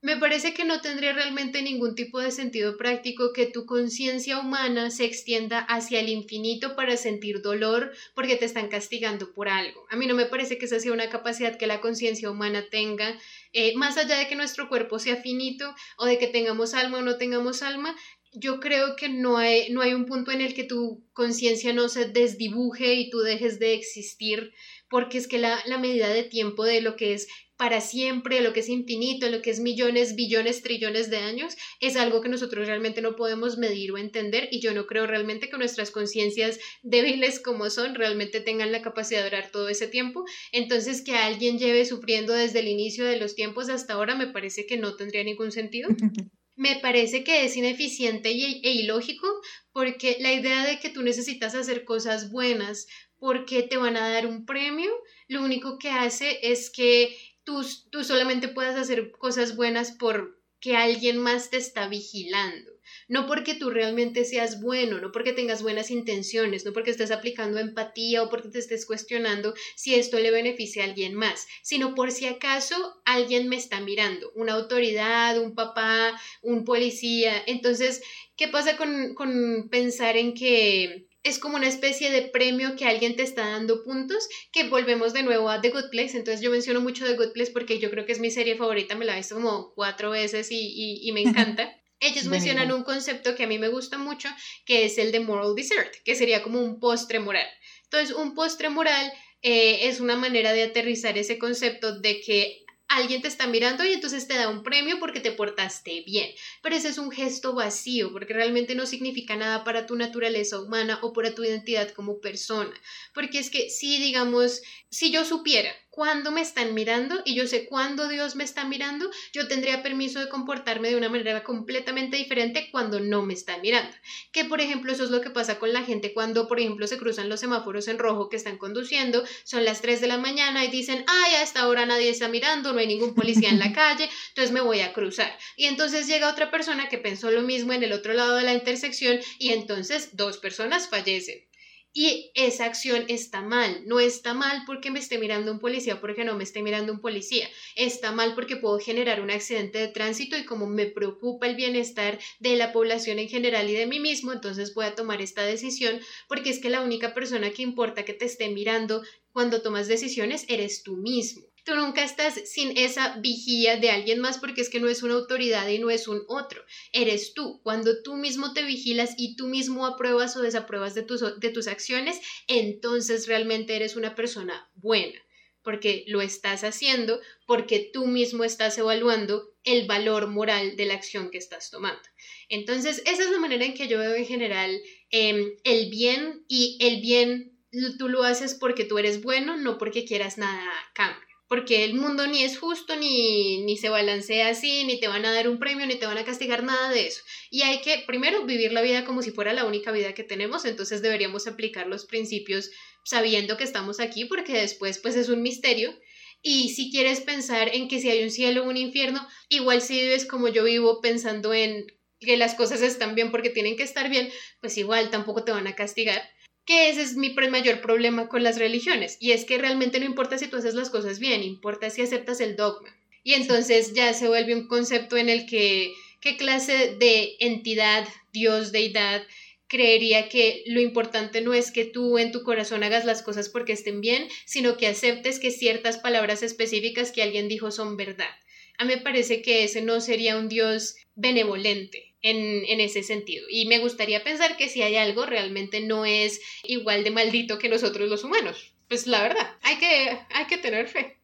Me parece que no tendría realmente ningún tipo de sentido práctico que tu conciencia humana se extienda hacia el infinito para sentir dolor porque te están castigando por algo. A mí no me parece que esa sea una capacidad que la conciencia humana tenga, eh, más allá de que nuestro cuerpo sea finito o de que tengamos alma o no tengamos alma. Yo creo que no hay, no hay un punto en el que tu conciencia no se desdibuje y tú dejes de existir, porque es que la, la medida de tiempo de lo que es para siempre, lo que es infinito, lo que es millones, billones, trillones de años, es algo que nosotros realmente no podemos medir o entender y yo no creo realmente que nuestras conciencias débiles como son realmente tengan la capacidad de durar todo ese tiempo. Entonces, que alguien lleve sufriendo desde el inicio de los tiempos hasta ahora me parece que no tendría ningún sentido. me parece que es ineficiente e ilógico porque la idea de que tú necesitas hacer cosas buenas porque te van a dar un premio, lo único que hace es que tú, tú solamente puedas hacer cosas buenas porque alguien más te está vigilando. No porque tú realmente seas bueno, no porque tengas buenas intenciones, no porque estés aplicando empatía o porque te estés cuestionando si esto le beneficia a alguien más, sino por si acaso alguien me está mirando, una autoridad, un papá, un policía. Entonces, ¿qué pasa con, con pensar en que es como una especie de premio que alguien te está dando puntos, que volvemos de nuevo a The Good Place, entonces yo menciono mucho The Good Place porque yo creo que es mi serie favorita, me la he visto como cuatro veces y, me encanta. Ellos mencionan un concepto que a mí me gusta mucho, que es el de moral dessert, que sería como un postre moral. Entonces, un postre moral eh, es una manera de aterrizar ese concepto de que alguien te está mirando y entonces te da un premio porque te portaste bien. Pero ese es un gesto vacío porque realmente no significa nada para tu naturaleza humana o para tu identidad como persona. Porque es que si digamos, si yo supiera cuándo me están mirando y yo sé cuándo Dios me está mirando, yo tendría permiso de comportarme de una manera completamente diferente cuando no me están mirando. Que por ejemplo eso es lo que pasa con la gente cuando por ejemplo se cruzan los semáforos en rojo que están conduciendo, son las 3 de la mañana y dicen, ay, a esta hora nadie está mirando, no hay ningún policía en la calle, entonces me voy a cruzar. Y entonces llega otra persona que pensó lo mismo en el otro lado de la intersección y entonces dos personas fallecen. Y esa acción está mal. No está mal porque me esté mirando un policía, porque no me esté mirando un policía. Está mal porque puedo generar un accidente de tránsito y como me preocupa el bienestar de la población en general y de mí mismo, entonces voy a tomar esta decisión porque es que la única persona que importa que te esté mirando cuando tomas decisiones eres tú mismo. Tú nunca estás sin esa vigía de alguien más porque es que no es una autoridad y no es un otro. Eres tú. Cuando tú mismo te vigilas y tú mismo apruebas o desapruebas de tus, de tus acciones, entonces realmente eres una persona buena porque lo estás haciendo, porque tú mismo estás evaluando el valor moral de la acción que estás tomando. Entonces, esa es la manera en que yo veo en general em, el bien y el bien tú lo haces porque tú eres bueno, no porque quieras nada a cambio porque el mundo ni es justo, ni, ni se balancea así, ni te van a dar un premio, ni te van a castigar, nada de eso. Y hay que, primero, vivir la vida como si fuera la única vida que tenemos, entonces deberíamos aplicar los principios sabiendo que estamos aquí, porque después, pues es un misterio. Y si quieres pensar en que si hay un cielo o un infierno, igual si vives como yo vivo pensando en que las cosas están bien porque tienen que estar bien, pues igual tampoco te van a castigar que ese es mi mayor problema con las religiones, y es que realmente no importa si tú haces las cosas bien, importa si aceptas el dogma. Y entonces ya se vuelve un concepto en el que qué clase de entidad, Dios, deidad, creería que lo importante no es que tú en tu corazón hagas las cosas porque estén bien, sino que aceptes que ciertas palabras específicas que alguien dijo son verdad. A mí me parece que ese no sería un Dios benevolente en, ese sentido. Y me gustaría pensar que si hay algo, realmente no es igual de maldito que nosotros los humanos. Pues la verdad, hay que, hay que tener fe.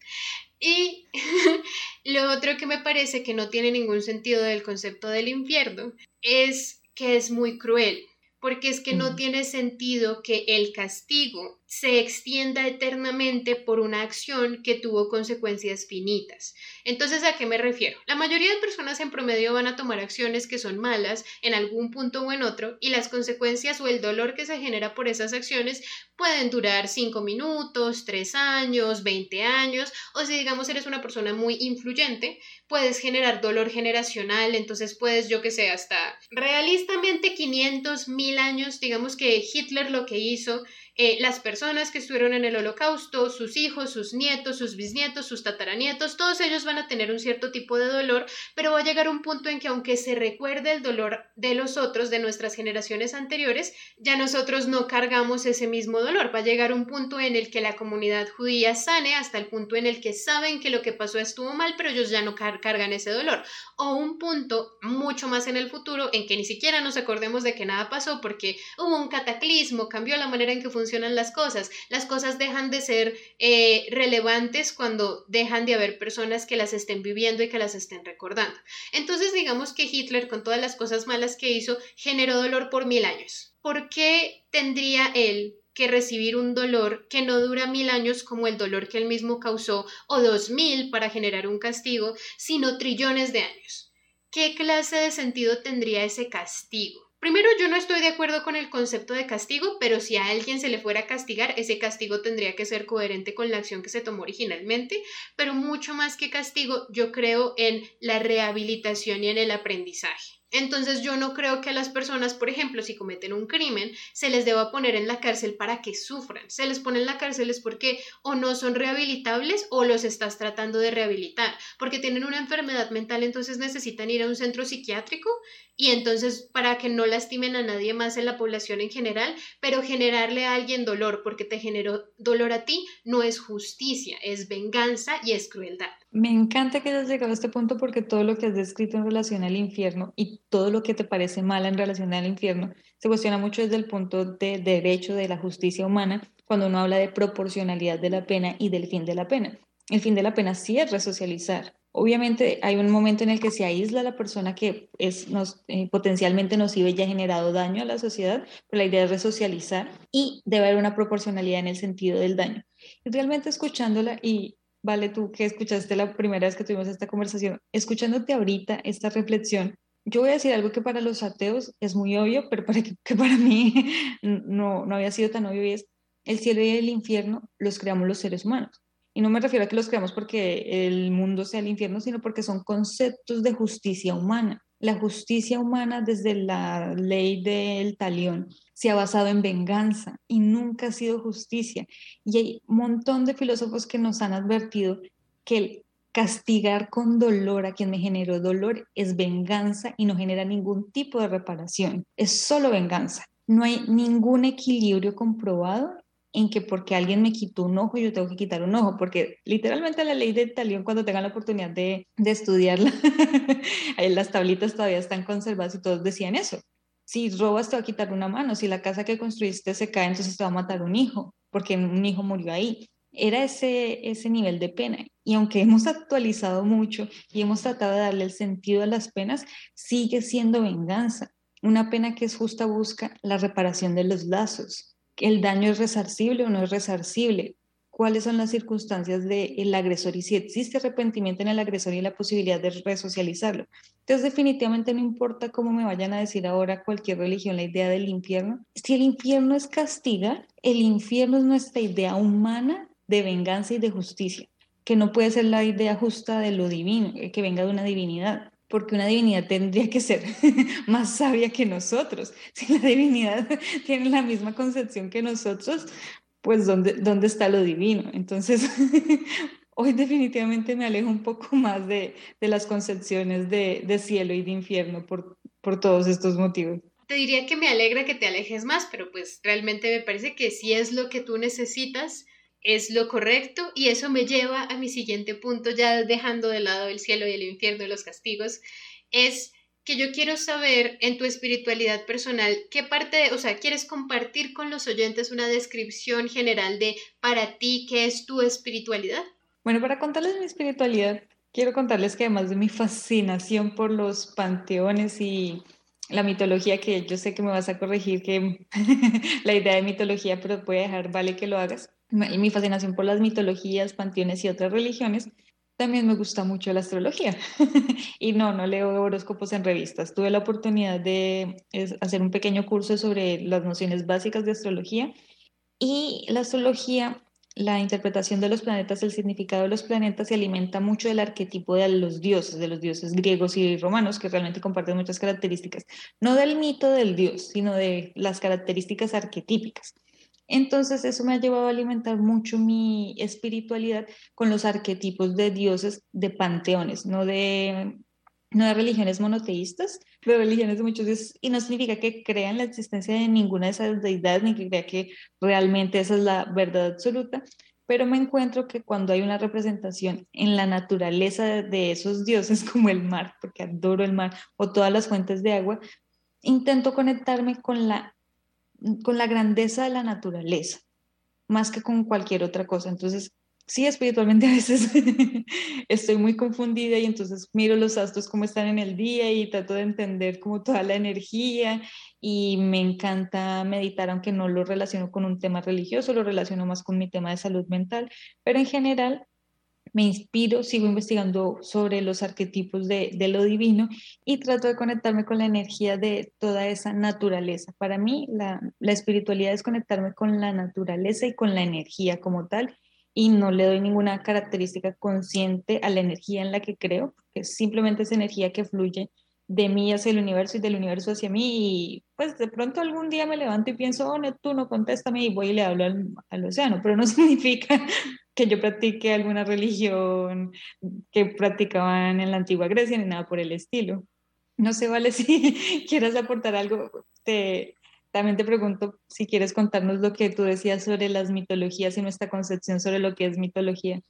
Y lo otro que me parece que no tiene ningún sentido del concepto del infierno es que es muy cruel, porque es que no tiene sentido que el castigo se extienda eternamente por una acción que tuvo consecuencias finitas. Entonces, ¿a qué me refiero? La mayoría de personas en promedio van a tomar acciones que son malas en algún punto o en otro y las consecuencias o el dolor que se genera por esas acciones pueden durar 5 minutos, 3 años, 20 años o si digamos eres una persona muy influyente, puedes generar dolor generacional, entonces puedes, yo que sé, hasta realistamente 500, 1000 años, digamos que Hitler lo que hizo eh, las personas que estuvieron en el holocausto, sus hijos, sus nietos, sus bisnietos, sus tataranietos, todos ellos van a tener un cierto tipo de dolor, pero va a llegar un punto en que aunque se recuerde el dolor de los otros, de nuestras generaciones anteriores, ya nosotros no cargamos ese mismo dolor. Va a llegar un punto en el que la comunidad judía sane hasta el punto en el que saben que lo que pasó estuvo mal, pero ellos ya no cargan ese dolor. O un punto mucho más en el futuro en que ni siquiera nos acordemos de que nada pasó porque hubo un cataclismo, cambió la manera en que funcionan las cosas. Las cosas dejan de ser eh, relevantes cuando dejan de haber personas que las estén viviendo y que las estén recordando. Entonces digamos que Hitler con todas las cosas malas que hizo generó dolor por mil años. ¿Por qué tendría él que recibir un dolor que no dura mil años como el dolor que él mismo causó o dos mil para generar un castigo, sino trillones de años? ¿Qué clase de sentido tendría ese castigo? Primero, yo no estoy de acuerdo con el concepto de castigo, pero si a alguien se le fuera a castigar, ese castigo tendría que ser coherente con la acción que se tomó originalmente, pero mucho más que castigo, yo creo en la rehabilitación y en el aprendizaje. Entonces yo no creo que a las personas, por ejemplo, si cometen un crimen, se les deba poner en la cárcel para que sufran. Se les pone en la cárcel es porque o no son rehabilitables o los estás tratando de rehabilitar, porque tienen una enfermedad mental, entonces necesitan ir a un centro psiquiátrico y entonces para que no lastimen a nadie más en la población en general, pero generarle a alguien dolor porque te generó dolor a ti no es justicia, es venganza y es crueldad. Me encanta que hayas llegado a este punto porque todo lo que has descrito en relación al infierno y todo lo que te parece mal en relación al infierno se cuestiona mucho desde el punto de derecho de la justicia humana cuando uno habla de proporcionalidad de la pena y del fin de la pena. El fin de la pena sí es resocializar, Obviamente hay un momento en el que se aísla la persona que es nos, eh, potencialmente nociva y ya ha generado daño a la sociedad, pero la idea es resocializar y debe haber una proporcionalidad en el sentido del daño. Y realmente escuchándola, y vale tú que escuchaste la primera vez que tuvimos esta conversación, escuchándote ahorita esta reflexión, yo voy a decir algo que para los ateos es muy obvio, pero para que, para mí no, no había sido tan obvio es el cielo y el infierno los creamos los seres humanos. Y no me refiero a que los creamos porque el mundo sea el infierno, sino porque son conceptos de justicia humana. La justicia humana desde la ley del talión se ha basado en venganza y nunca ha sido justicia. Y hay un montón de filósofos que nos han advertido que castigar con dolor a quien me generó dolor es venganza y no genera ningún tipo de reparación. Es solo venganza. No hay ningún equilibrio comprobado en que porque alguien me quitó un ojo, yo tengo que quitar un ojo, porque literalmente la ley de talión, cuando tengan la oportunidad de, de estudiarla, las tablitas todavía están conservadas y todos decían eso. Si robas te va a quitar una mano, si la casa que construiste se cae, entonces te va a matar un hijo, porque un hijo murió ahí. Era ese, ese nivel de pena. Y aunque hemos actualizado mucho y hemos tratado de darle el sentido a las penas, sigue siendo venganza. Una pena que es justa busca la reparación de los lazos, el daño es resarcible o no es resarcible, cuáles son las circunstancias del agresor y si existe arrepentimiento en el agresor y la posibilidad de resocializarlo. Entonces, definitivamente no importa cómo me vayan a decir ahora cualquier religión la idea del infierno. Si el infierno es castiga, el infierno es nuestra idea humana de venganza y de justicia, que no puede ser la idea justa de lo divino, eh, que venga de una divinidad porque una divinidad tendría que ser más sabia que nosotros. Si la divinidad tiene la misma concepción que nosotros, pues ¿dónde, dónde está lo divino? Entonces, hoy definitivamente me alejo un poco más de, de las concepciones de, de, cielo y de infierno por, por todos estos motivos. Te diría que me alegra que te alejes más, pero pues realmente me parece que si es lo que tú necesitas, es lo correcto y eso me lleva a mi siguiente punto, ya dejando de lado el cielo y el infierno y los castigos, es que yo quiero saber en tu espiritualidad personal qué parte, o sea, quieres compartir con los oyentes una descripción general de para ti qué es tu espiritualidad. Bueno, para contarles mi espiritualidad, quiero contarles que además de mi fascinación por los panteones y la mitología, que yo sé que me vas a corregir que la idea de mitología, pero voy a dejar, vale que lo hagas mi fascinación por las mitologías, panteones y otras religiones, también me gusta mucho la astrología. y no, no leo horóscopos en revistas. Tuve la oportunidad de hacer un pequeño curso sobre las nociones básicas de astrología y la astrología, la interpretación de los planetas, el significado de los planetas se alimenta mucho del arquetipo de los dioses, de los dioses griegos y romanos, que realmente comparten muchas características, no del mito del dios, sino de las características arquetípicas. Entonces eso me ha llevado a alimentar mucho mi espiritualidad con los arquetipos de dioses de panteones, no de, no de religiones monoteístas, de religiones de muchos dioses, y no significa que crean la existencia de ninguna de esas deidades, ni que crea que realmente esa es la verdad absoluta, pero me encuentro que cuando hay una representación en la naturaleza de esos dioses, como el mar, porque adoro el mar, o todas las fuentes de agua, intento conectarme con la con la grandeza de la naturaleza, más que con cualquier otra cosa. Entonces, sí, espiritualmente a veces estoy muy confundida y entonces miro los astros como están en el día y trato de entender como toda la energía y me encanta meditar, aunque no lo relaciono con un tema religioso, lo relaciono más con mi tema de salud mental, pero en general me inspiro, sigo investigando sobre los arquetipos de, lo divino y trato de conectarme con la energía de toda esa naturaleza. Para mí, la, la espiritualidad es conectarme con la naturaleza y con la energía como tal y no le doy ninguna característica consciente a la energía en la que creo, porque simplemente es energía que fluye de mí hacia el universo y del universo hacia mí y pues de pronto algún día me levanto y pienso, oh, Neptuno, contéstame y voy y le hablo al, al océano, pero no significa que yo practique alguna religión que practicaban en la antigua Grecia ni nada por el estilo. No sé, vale, si quieres aportar algo, te, también te pregunto si quieres contarnos lo que tú decías sobre las mitologías y nuestra concepción sobre lo que es mitología.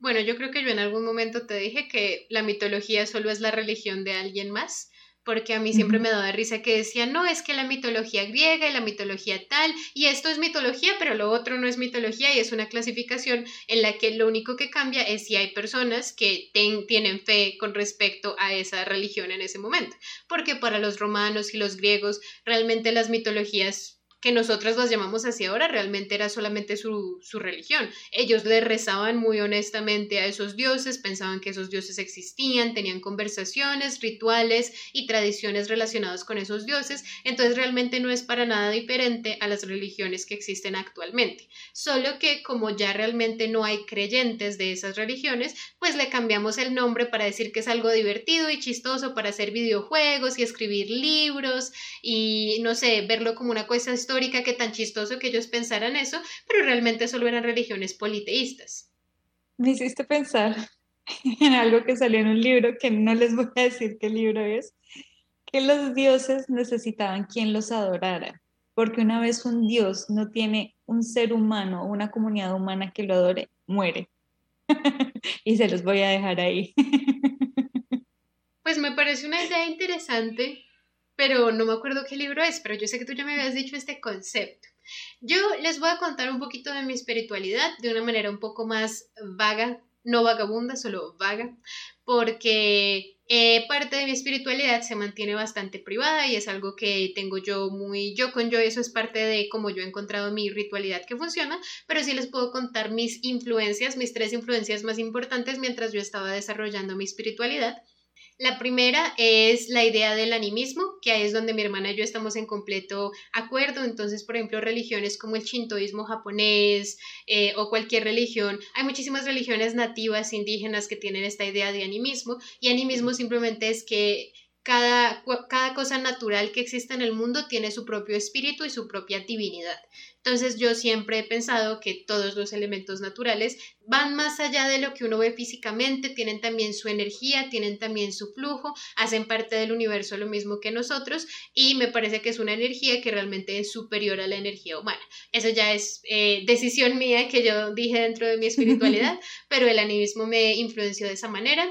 Bueno, yo creo que yo en algún momento te dije que la mitología solo es la religión de alguien más porque a mí siempre me daba risa que decía, no, es que la mitología griega y la mitología tal, y esto es mitología, pero lo otro no es mitología y es una clasificación en la que lo único que cambia es si hay personas que tienen fe con respecto a esa religión en ese momento, porque para los romanos y los griegos realmente las mitologías que nosotras las llamamos así ahora, realmente era solamente su, su, religión. Ellos le rezaban muy honestamente a esos dioses, pensaban que esos dioses existían, tenían conversaciones, rituales y tradiciones relacionadas con esos dioses, entonces realmente no es para nada diferente a las religiones que existen actualmente. Solo que como ya realmente no hay creyentes de esas religiones, pues le cambiamos el nombre para decir que es algo divertido y chistoso para hacer videojuegos y escribir libros y no sé, verlo como una cosa histórica que tan chistoso que ellos pensaran eso, pero realmente solo eran religiones politeístas. Me hiciste pensar en algo que salió en un libro, que no les voy a decir qué libro es, que los dioses necesitaban quien los adorara, porque una vez un dios no tiene un ser humano o una comunidad humana que lo adore, muere. y se los voy a dejar ahí. pues me parece una idea interesante pero no me acuerdo qué libro es, pero yo sé que tú ya me habías dicho este concepto. Yo les voy a contar un poquito de mi espiritualidad de una manera un poco más vaga, no vagabunda, solo vaga, porque eh, parte de mi espiritualidad se mantiene bastante privada y es algo que tengo yo muy yo con yo, eso es parte de cómo yo he encontrado mi ritualidad que funciona, pero sí les puedo contar mis influencias, mis tres influencias más importantes mientras yo estaba desarrollando mi espiritualidad. La primera es la idea del animismo, que ahí es donde mi hermana y yo estamos en completo acuerdo. Entonces, por ejemplo, religiones como el shintoísmo japonés eh, o cualquier religión, hay muchísimas religiones nativas indígenas que tienen esta idea de animismo y animismo simplemente es que cada, cada, cosa natural que existe en el mundo tiene su propio espíritu y su propia divinidad. Entonces yo siempre he pensado que todos los elementos naturales van más allá de lo que uno ve físicamente, tienen también su energía, tienen también su flujo, hacen parte del universo lo mismo que nosotros y me parece que es una energía que realmente es superior a la energía humana. Eso ya es eh, decisión mía que yo dije dentro de mi espiritualidad, pero el animismo me influenció de esa manera.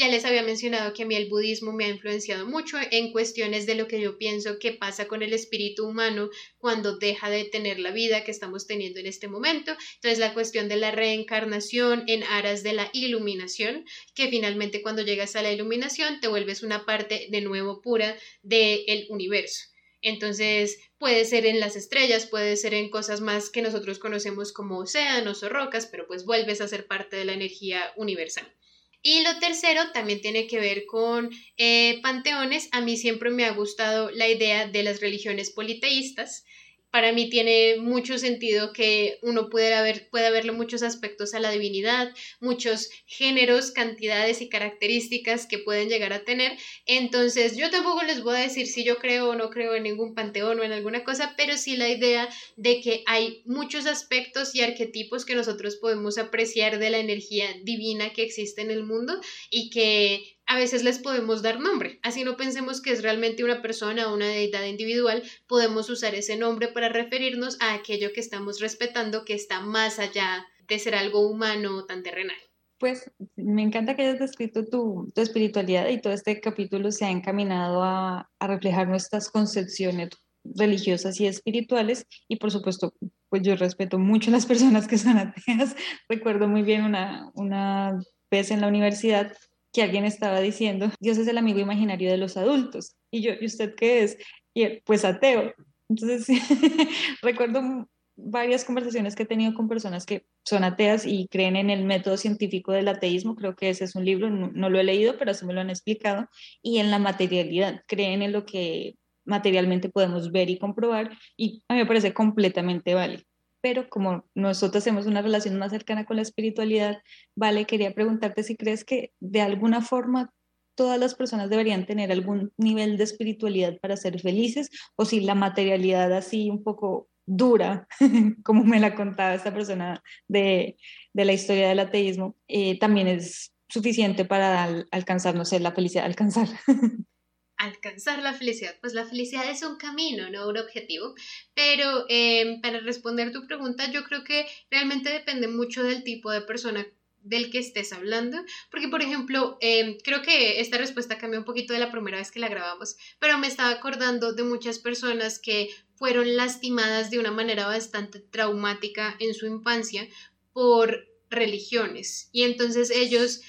Ya les había mencionado que a mí el budismo me ha influenciado mucho en cuestiones de lo que yo pienso que pasa con el espíritu humano cuando deja de tener la vida que estamos teniendo en este momento. Entonces la cuestión de la reencarnación en aras de la iluminación, que finalmente cuando llegas a la iluminación te vuelves una parte de nuevo pura del universo. Entonces puede ser en las estrellas, puede ser en cosas más que nosotros conocemos como océanos o rocas, pero pues vuelves a ser parte de la energía universal. Y lo tercero también tiene que ver con eh, panteones. A mí siempre me ha gustado la idea de las religiones politeístas para mí tiene mucho sentido que uno pueda ver, pueda verle muchos aspectos a la divinidad, muchos géneros, cantidades y características que pueden llegar a tener. Entonces, yo tampoco les voy a decir si yo creo o no creo en ningún panteón o en alguna cosa, pero sí la idea de que hay muchos aspectos y arquetipos que nosotros podemos apreciar de la energía divina que existe en el mundo y que a veces les podemos dar nombre. Así no pensemos que es realmente una persona o una deidad individual, podemos usar ese nombre para referirnos a aquello que estamos respetando que está más allá de ser algo humano o tan terrenal. Pues me encanta que hayas descrito tu, tu espiritualidad y todo este capítulo se ha encaminado a, a reflejar nuestras concepciones religiosas y espirituales y por supuesto pues yo respeto mucho a las personas que son ateas. Recuerdo muy bien una, una vez en la universidad que alguien estaba diciendo, Dios es el amigo imaginario de los adultos. Y yo, ¿y usted qué es? Y pues ateo. Entonces, recuerdo varias conversaciones que he tenido con personas que son ateas y creen en el método científico del ateísmo, creo que ese es un libro, no, no, lo he leído, pero así me lo han explicado, y en la materialidad, creen en lo que materialmente podemos ver y comprobar, y a mí me parece completamente válido pero como nosotros tenemos una relación más cercana con la espiritualidad, vale, quería preguntarte si crees que de alguna forma todas las personas deberían tener algún nivel de espiritualidad para ser felices o si la materialidad así un poco dura, como me la contaba esta persona de, de la historia del ateísmo, eh, también es suficiente para al, alcanzar, la felicidad, alcanzar. alcanzar la felicidad? Pues la felicidad es un camino, no un objetivo. Pero em, para responder tu pregunta, yo creo que realmente depende mucho del tipo de persona del que estés hablando, porque por ejemplo, em, creo que esta respuesta cambió un poquito de la primera vez que la grabamos, pero me estaba acordando de muchas personas que fueron lastimadas de una manera bastante traumática en su infancia por religiones y entonces ellos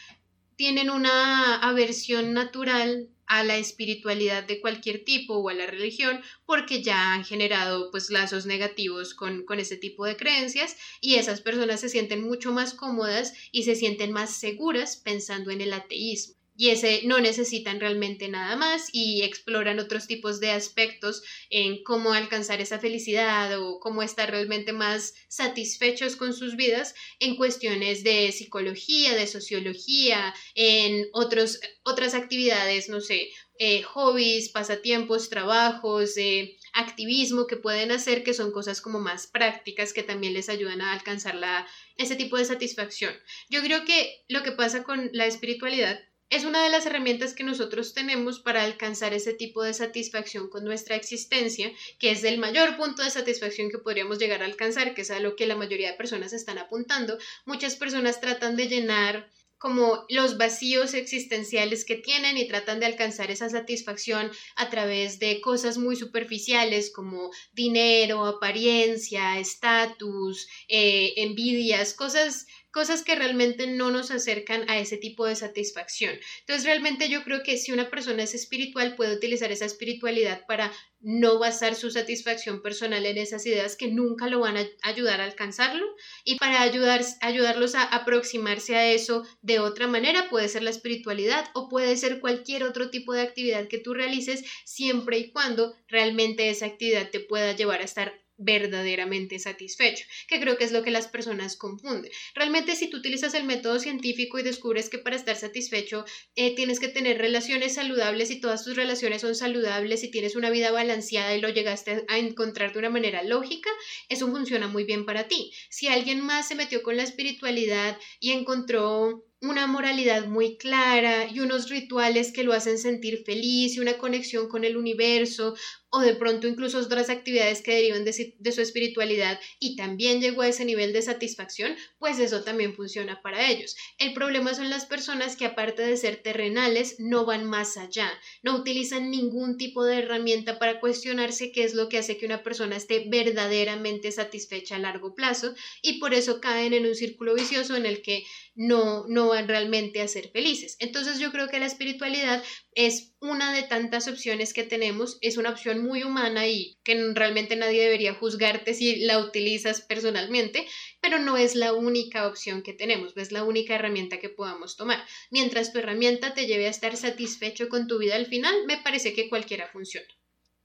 tienen una aversión natural a la espiritualidad de cualquier tipo o a la religión porque ya han generado pues lazos negativos con, con ese tipo de creencias y esas personas se sienten mucho más cómodas y se sienten más seguras pensando en el ateísmo y ese no necesitan realmente nada más y exploran otros tipos de aspectos en cómo alcanzar esa felicidad o cómo estar realmente más satisfechos con sus vidas en cuestiones de psicología, de sociología, en otros, otras actividades, no sé, eh, hobbies, pasatiempos, trabajos, eh, activismo que pueden hacer, que son cosas como más prácticas que también les ayudan a alcanzar la, ese tipo de satisfacción. Yo creo que lo que pasa con la espiritualidad es una de las herramientas que nosotros tenemos para alcanzar ese tipo de satisfacción con nuestra existencia, que es el mayor punto de satisfacción que podríamos llegar a alcanzar, que es a lo que la mayoría de personas están apuntando. Muchas personas tratan de llenar como los vacíos existenciales que tienen y tratan de alcanzar esa satisfacción a través de cosas muy superficiales como dinero, apariencia, estatus, eh, envidias, cosas cosas que realmente no nos acercan a ese tipo de satisfacción. Entonces, realmente yo creo que si una persona es espiritual, puede utilizar esa espiritualidad para no basar su satisfacción personal en esas ideas que nunca lo van a ayudar a alcanzarlo y para ayudar, ayudarlos a aproximarse a eso de otra manera puede ser la espiritualidad o puede ser cualquier otro tipo de actividad que tú realices siempre y cuando realmente esa actividad te pueda llevar a estar verdaderamente satisfecho, que creo que es lo que las personas confunden. Realmente si tú utilizas el método científico y descubres que para estar satisfecho eh, tienes que tener relaciones saludables y todas tus relaciones son saludables y tienes una vida balanceada y lo llegaste a encontrar de una manera lógica, eso funciona muy bien para ti. Si alguien más se metió con la espiritualidad y encontró una moralidad muy clara y unos rituales que lo hacen sentir feliz y una conexión con el universo o de pronto incluso otras actividades que derivan de, su espiritualidad y también llegó a ese nivel de satisfacción, pues eso también funciona para ellos. El problema son las personas que aparte de ser terrenales no van más allá, no utilizan ningún tipo de herramienta para cuestionarse qué es lo que hace que una persona esté verdaderamente satisfecha a largo plazo y por eso caen en un círculo vicioso en el que no, no van realmente a ser felices. Entonces yo creo que la espiritualidad es una de tantas opciones que tenemos, es una opción muy humana y que realmente nadie debería juzgarte si la utilizas personalmente, pero no es la única opción que tenemos, no es la única herramienta que podamos tomar. Mientras tu herramienta te lleve a estar satisfecho con tu vida al final, me parece que cualquiera funciona.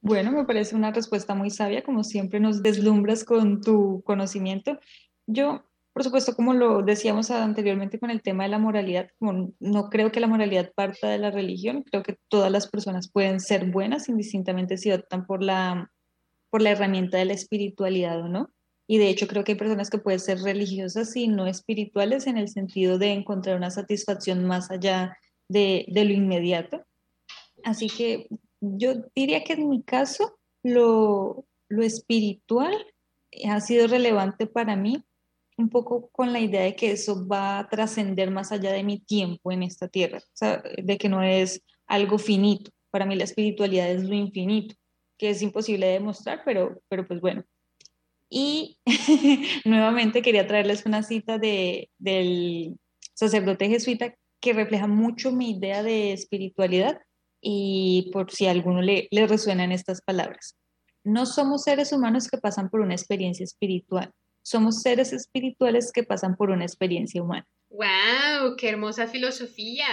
Bueno, me parece una respuesta muy sabia, como siempre nos deslumbras con tu conocimiento. Yo, por supuesto, como lo decíamos anteriormente con el tema de la moralidad, como no creo que la moralidad parta de la religión, creo que todas las personas pueden ser buenas indistintamente si optan por la, por la herramienta de la espiritualidad o no. Y de hecho creo que hay personas que pueden ser religiosas y no espirituales en el sentido de encontrar una satisfacción más allá de, de lo inmediato. Así que yo diría que en mi caso lo, lo espiritual ha sido relevante para mí un poco con la idea de que eso va a trascender más allá de mi tiempo en esta tierra, de que no es algo finito. Para mí la espiritualidad es lo infinito, que es imposible de demostrar, pero, pero pues bueno, y nuevamente quería traerles una cita de, del sacerdote jesuita que refleja mucho mi idea de espiritualidad y por si a alguno le resuenan estas palabras. No somos seres humanos que pasan por una experiencia espiritual, somos seres espirituales que pasan por una experiencia humana. ¡Wow! ¡Qué hermosa filosofía!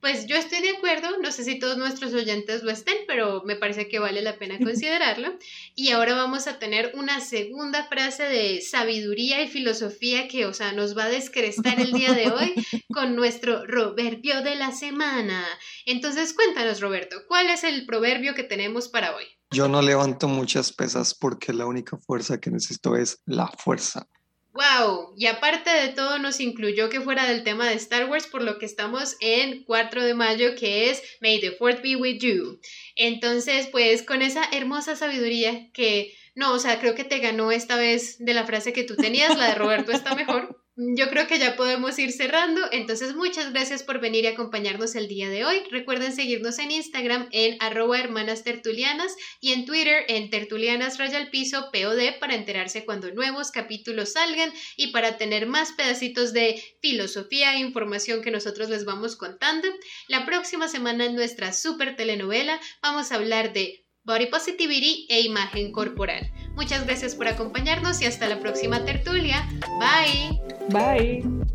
Pues yo estoy de acuerdo, no sé si todos nuestros oyentes lo estén, pero me parece que vale la pena considerarlo. Y ahora vamos a tener una segunda frase de sabiduría y filosofía que, o sea, nos va a descrestar el día de hoy con nuestro proverbio de la semana. Entonces, cuéntanos, Roberto, ¿cuál es el proverbio que tenemos para hoy? Yo no levanto muchas pesas porque la única fuerza que necesito es la fuerza. Wow, y aparte de todo nos incluyó que fuera del tema de Star Wars, por lo que estamos en 4 de mayo, que es May the Fourth be with you. Entonces, pues con esa hermosa sabiduría que, no, o sea, creo que te ganó esta vez de la frase que tú tenías, la de Roberto está mejor. Yo creo que ya podemos ir cerrando, entonces muchas gracias por venir y acompañarnos el día de hoy. Recuerden seguirnos en Instagram en arroba hermanas tertulianas y en Twitter en tertulianas raya piso POD para enterarse cuando nuevos capítulos salgan y para tener más pedacitos de filosofía e información que nosotros les vamos contando. La próxima semana en nuestra super telenovela vamos a hablar de Body Positivity e imagen corporal. Muchas gracias por acompañarnos y hasta la próxima tertulia. Bye. Bye.